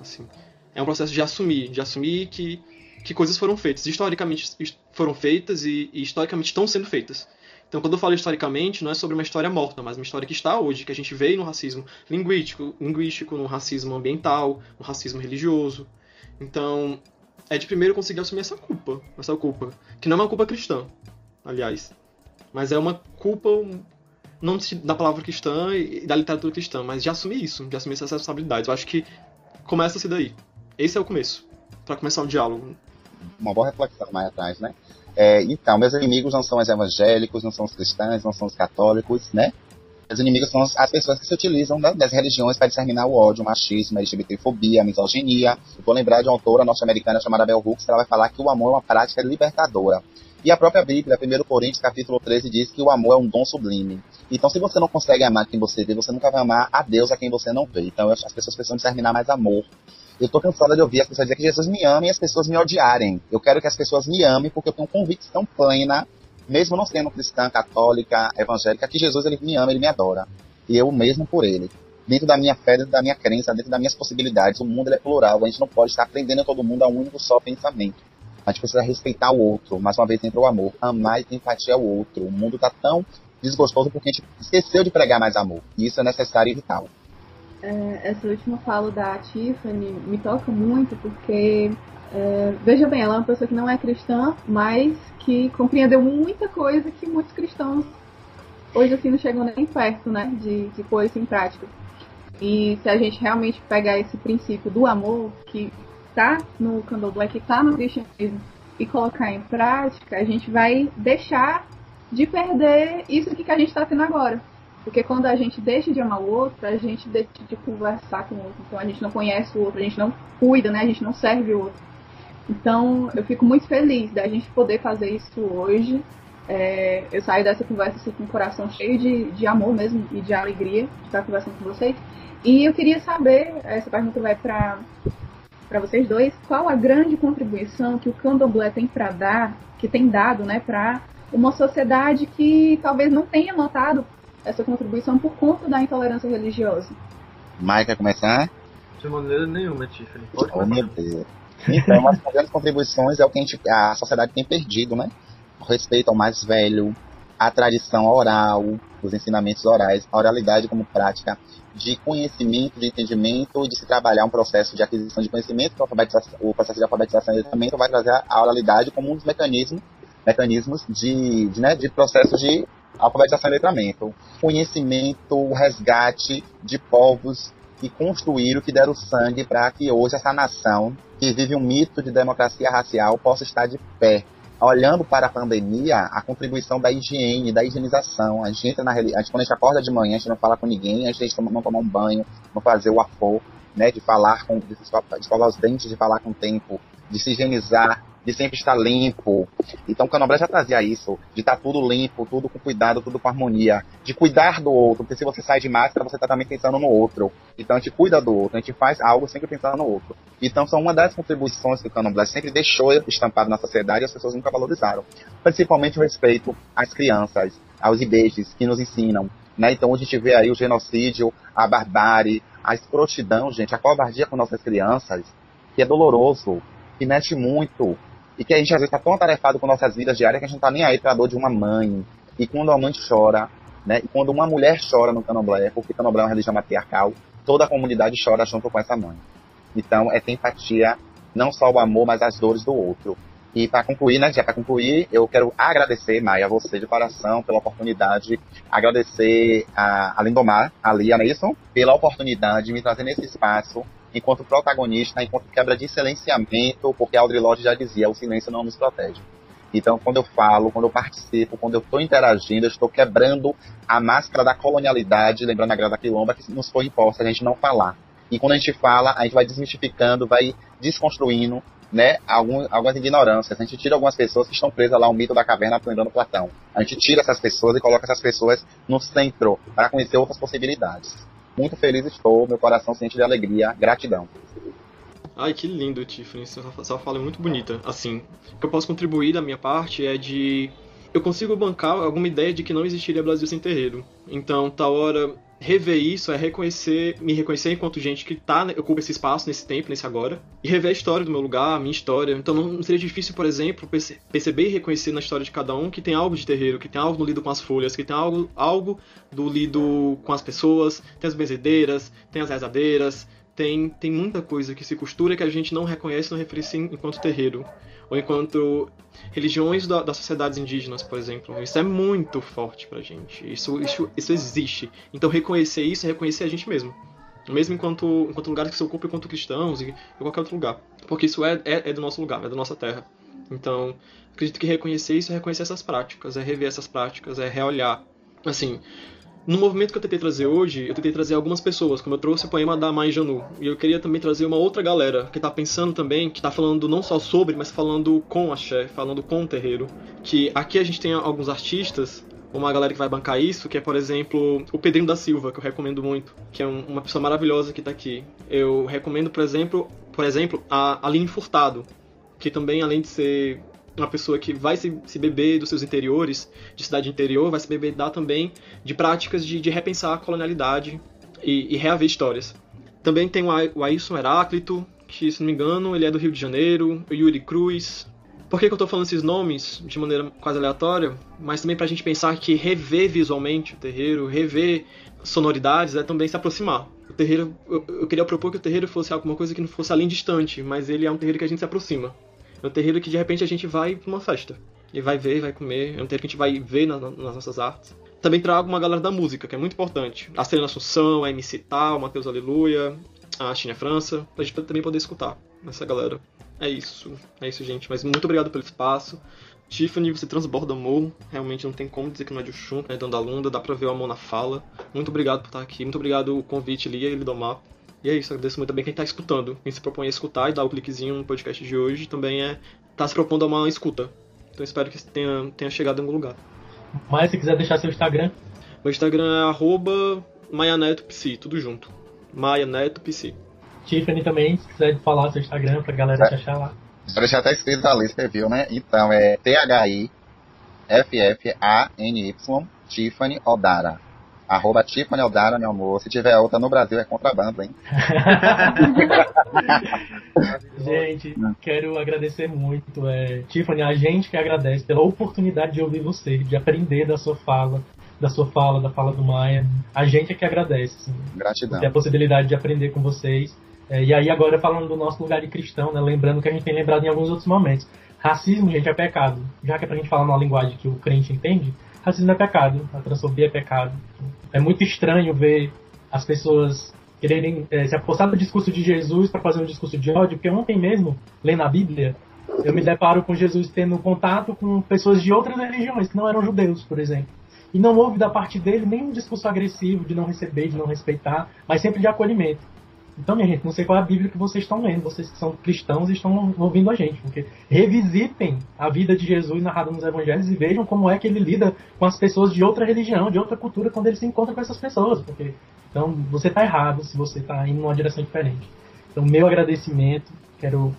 Assim, é um processo de assumir, de assumir que, que coisas foram feitas, historicamente foram feitas e, e historicamente estão sendo feitas. Então, quando eu falo historicamente, não é sobre uma história morta, mas uma história que está hoje, que a gente veio no racismo linguístico, linguístico no racismo ambiental, no racismo religioso. Então, é de primeiro conseguir assumir essa culpa, essa culpa, que não é uma culpa cristã, aliás, mas é uma culpa não da palavra cristã e da literatura cristã, mas de assumir isso, de assumir essas responsabilidades. Eu acho que começa-se daí. Esse é o começo, para começar o diálogo. Uma boa reflexão mais atrás, né? É, então, meus inimigos não são os evangélicos, não são os cristãos, não são os católicos, né? Meus inimigos são as pessoas que se utilizam das religiões para disseminar o ódio, o machismo, a LGBTfobia, a misoginia. Vou lembrar de uma autora norte-americana chamada Bell Hooks, que ela vai falar que o amor é uma prática libertadora. E a própria Bíblia, 1 Coríntios, capítulo 13, diz que o amor é um dom sublime. Então, se você não consegue amar quem você vê, você nunca vai amar a Deus a quem você não vê. Então, as pessoas precisam disseminar mais amor. Eu tô cansada de ouvir as pessoas dizer que Jesus me ama e as pessoas me odiarem. Eu quero que as pessoas me amem porque eu tenho convicção plena, mesmo não sendo cristã, católica, evangélica, que Jesus ele me ama, ele me adora. E eu mesmo por ele. Dentro da minha fé, dentro da minha crença, dentro das minhas possibilidades, o mundo é plural. A gente não pode estar prendendo todo mundo a um único só pensamento. A gente precisa respeitar o outro. Mais uma vez entra o amor. Amar e ter empatia ao outro. O mundo está tão desgostoso porque a gente esqueceu de pregar mais amor. E isso é necessário e vital é, essa última fala da Tiffany me toca muito porque, é, veja bem, ela é uma pessoa que não é cristã, mas que compreendeu muita coisa que muitos cristãos hoje assim não chegam nem perto, né, de, de pôr isso em prática. E se a gente realmente pegar esse princípio do amor que está no candomblé, que está no cristianismo, e colocar em prática, a gente vai deixar de perder isso que a gente está tendo agora. Porque quando a gente deixa de amar o outro, a gente deixa de conversar com o outro. Então a gente não conhece o outro, a gente não cuida, né? A gente não serve o outro. Então eu fico muito feliz da gente poder fazer isso hoje. É, eu saio dessa conversa assim, com o coração cheio de, de amor mesmo e de alegria de estar conversando com vocês. E eu queria saber, essa pergunta vai para para vocês dois, qual a grande contribuição que o candomblé tem para dar, que tem dado, né, para uma sociedade que talvez não tenha notado essa contribuição por conta da intolerância religiosa. Mike, quer começar? De maneira nenhuma, Tiffany. Pode oh, meu Deus. Então, uma das grandes contribuições é o que a, gente, a sociedade tem perdido, né? O respeito ao mais velho, a tradição oral, os ensinamentos orais, a oralidade como prática de conhecimento, de entendimento de se trabalhar um processo de aquisição de conhecimento, o processo de alfabetização e treinamento vai trazer a oralidade como um dos mecanismos, mecanismos de, de, né, de processo de alfabetização e letramento, conhecimento, resgate de povos que construíram, que deram sangue para que hoje essa nação, que vive um mito de democracia racial, possa estar de pé. Olhando para a pandemia, a contribuição da higiene, da higienização. A gente na a gente, quando a gente acorda de manhã, a gente não fala com ninguém, a gente não tomar um banho, não fazer o afor, né, de falar com, de escovar os dentes, de falar com o tempo, de se higienizar, de sempre estar limpo. Então o Candomblé já trazia isso, de estar tudo limpo, tudo com cuidado, tudo com harmonia, de cuidar do outro, porque se você sai de máscara, você está também pensando no outro. Então a gente cuida do outro, a gente faz algo sempre pensando no outro. Então são uma das contribuições que o Candomblé sempre deixou estampado na sociedade e as pessoas nunca valorizaram. Principalmente o respeito às crianças, aos ibejes que nos ensinam Né? Então a gente vê aí o genocídio, a barbárie, a escrotidão, gente, a covardia com nossas crianças, que é doloroso, que mexe muito, e que a gente às vezes está tão atarefado com nossas vidas diárias que a gente não está nem aí para a dor de uma mãe. E quando a mãe chora, né, e quando uma mulher chora no candomblé, porque o candomblé é uma religião matriarcal, toda a comunidade chora junto com essa mãe. Então é ter empatia, não só o amor, mas as dores do outro. E para concluir, né, já para concluir, eu quero agradecer, Maia, a você de coração pela oportunidade, agradecer a, a Lindomar, a Lia, não é? Pela oportunidade de me trazer nesse espaço enquanto protagonista, enquanto quebra de silenciamento, porque Audre Lorde já dizia, o silêncio não nos protege. Então, quando eu falo, quando eu participo, quando eu estou interagindo, eu estou quebrando a máscara da colonialidade, lembrando a Grada Quilomba, que nos foi imposta a gente não falar. E quando a gente fala, a gente vai desmistificando, vai desconstruindo né, algum, algumas ignorâncias. A gente tira algumas pessoas que estão presas lá ao mito da caverna aprendendo Platão. A gente tira essas pessoas e coloca essas pessoas no centro para conhecer outras possibilidades. Muito feliz estou, meu coração sente de alegria, gratidão. Ai, que lindo, Tiffany. Sua fala é muito bonita. Assim, o que eu posso contribuir da minha parte é de. Eu consigo bancar alguma ideia de que não existiria Brasil sem terreiro. Então, tá hora rever isso é reconhecer, me reconhecer enquanto gente que tá, né, ocupa esse espaço nesse tempo, nesse agora, e rever a história do meu lugar, a minha história. Então não seria difícil, por exemplo, perceber e reconhecer na história de cada um que tem algo de terreiro, que tem algo do lido com as folhas, que tem algo, algo do lido com as pessoas, tem as benzedeiras, tem as rezadeiras, tem, tem muita coisa que se costura que a gente não reconhece não referencia enquanto terreiro ou enquanto religiões da, das sociedades indígenas, por exemplo. Isso é muito forte pra gente. Isso, isso, isso existe. Então reconhecer isso é reconhecer a gente mesmo. Mesmo enquanto, enquanto lugar que se ocupa enquanto cristãos e qualquer outro lugar. Porque isso é, é, é do nosso lugar, é da nossa terra. Então, acredito que reconhecer isso é reconhecer essas práticas, é rever essas práticas, é reolhar. Assim, no movimento que eu tentei trazer hoje, eu tentei trazer algumas pessoas, como eu trouxe o poema da Mai Janu. E eu queria também trazer uma outra galera que tá pensando também, que tá falando não só sobre, mas falando com axé, falando com o terreiro. Que aqui a gente tem alguns artistas, uma galera que vai bancar isso, que é, por exemplo, o Pedrinho da Silva, que eu recomendo muito, que é uma pessoa maravilhosa que tá aqui. Eu recomendo, por exemplo, por exemplo, a Aline Furtado, que também, além de ser uma pessoa que vai se, se beber dos seus interiores, de cidade interior, vai se beber dar também de práticas de, de repensar a colonialidade e, e, reaver histórias. Também tem o Ailson Heráclito, que, se não me engano, ele é do Rio de Janeiro, o Yuri Cruz. Por que, que eu estou falando esses nomes de maneira quase aleatória? Mas também para a gente pensar que rever visualmente o terreiro, rever sonoridades, é também se aproximar. O terreiro, eu, eu queria propor que o terreiro fosse alguma coisa que não fosse além distante, mas ele é um terreiro que a gente se aproxima. É um terreiro que de repente a gente vai pra uma festa. E vai ver, vai comer. É um terreiro que a gente vai ver na, nas nossas artes. Também trago uma galera da música, que é muito importante. A Serena Assunção, a MC Tal, o Matheus Aleluia, a China França, pra gente também poder escutar essa galera. É isso, é isso, gente. Mas muito obrigado pelo espaço. Tiffany, você transborda amor. Realmente não tem como dizer que não é de Oxum, é dando a Lunda, dá pra ver o amor na fala. Muito obrigado por estar aqui. Muito obrigado o convite, Lia e Lidomar. E é isso, agradeço muito também quem está escutando. Quem se propõe a escutar e dar o cliquezinho no podcast de hoje também é tá se propondo a uma escuta. Então espero que tenha, tenha chegado em algum lugar. Mas se quiser deixar seu Instagram. Meu Instagram é arroba maianetopsi, tudo junto. maianetopsi. Tiffany também, se quiser falar seu Instagram pra galera te achar lá. Vou deixar até escrito ali, escreveu, né? Então é T-H-I F-F-A-N-Y Tiffany Odara. Arroba Tiffany Aldara, meu amor. Se tiver outra no Brasil, é contrabando, hein? gente, quero agradecer muito. É, Tiffany, a gente que agradece pela oportunidade de ouvir você, de aprender da sua fala, da sua fala, da fala do Maia. A gente é que agradece. Gratidão. Ter a possibilidade de aprender com vocês. É, e aí, agora falando do nosso lugar de cristão, né, lembrando que a gente tem lembrado em alguns outros momentos. Racismo, gente, é pecado. Já que é pra gente falar numa linguagem que o crente entende, racismo é pecado, a transfobia é pecado. É muito estranho ver as pessoas quererem é, se apostar no discurso de Jesus para fazer um discurso de ódio, porque ontem mesmo, lendo a Bíblia, eu me deparo com Jesus tendo contato com pessoas de outras religiões, que não eram judeus, por exemplo. E não houve da parte dele nenhum discurso agressivo de não receber, de não respeitar, mas sempre de acolhimento. Então, minha gente, não sei qual é a Bíblia que vocês estão lendo, vocês que são cristãos e estão ouvindo a gente, porque revisitem a vida de Jesus narrada nos evangelhos e vejam como é que ele lida com as pessoas de outra religião, de outra cultura, quando ele se encontra com essas pessoas. Porque, então, você está errado se você está indo numa direção diferente. Então, meu agradecimento, quero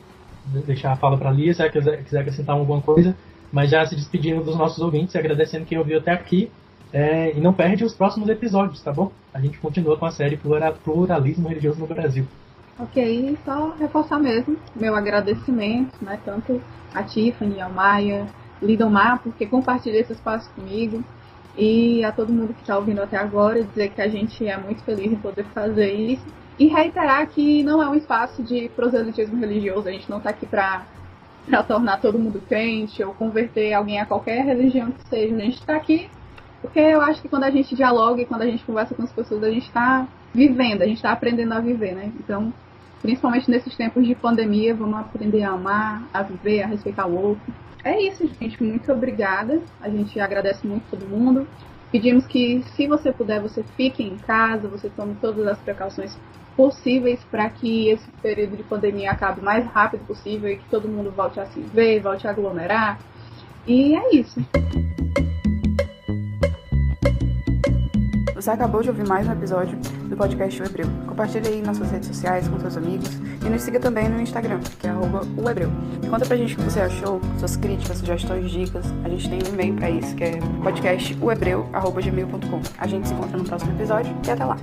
deixar a fala para a Lia, se ela quiser, quiser acrescentar alguma coisa, mas já se despedindo dos nossos ouvintes agradecendo quem ouviu até aqui. É, e não perde os próximos episódios, tá bom? A gente continua com a série Pluralismo Religioso no Brasil. Ok, só reforçar mesmo meu agradecimento, né? Tanto a Tiffany, ao Maia, Lidomar, porque compartilhou esse espaço comigo. E a todo mundo que está ouvindo até agora, dizer que a gente é muito feliz em poder fazer isso. E reiterar que não é um espaço de proselitismo religioso, a gente não está aqui para tornar todo mundo crente ou converter alguém a qualquer religião que seja. A gente está aqui porque eu acho que quando a gente dialoga e quando a gente conversa com as pessoas, a gente está vivendo, a gente está aprendendo a viver, né? Então, principalmente nesses tempos de pandemia, vamos aprender a amar, a viver, a respeitar o outro. É isso, gente. Muito obrigada. A gente agradece muito todo mundo. Pedimos que, se você puder, você fique em casa, você tome todas as precauções possíveis para que esse período de pandemia acabe o mais rápido possível e que todo mundo volte a se ver, volte a aglomerar. E é isso. Você acabou de ouvir mais um episódio do podcast O Hebreu. Compartilhe aí nas suas redes sociais com seus amigos e nos siga também no Instagram, que é o Hebreu. Conta pra gente o que você achou, suas críticas, sugestões, dicas. A gente tem um e-mail pra isso, que é podcastohebreu.gmail.com. A gente se encontra no próximo episódio e até lá.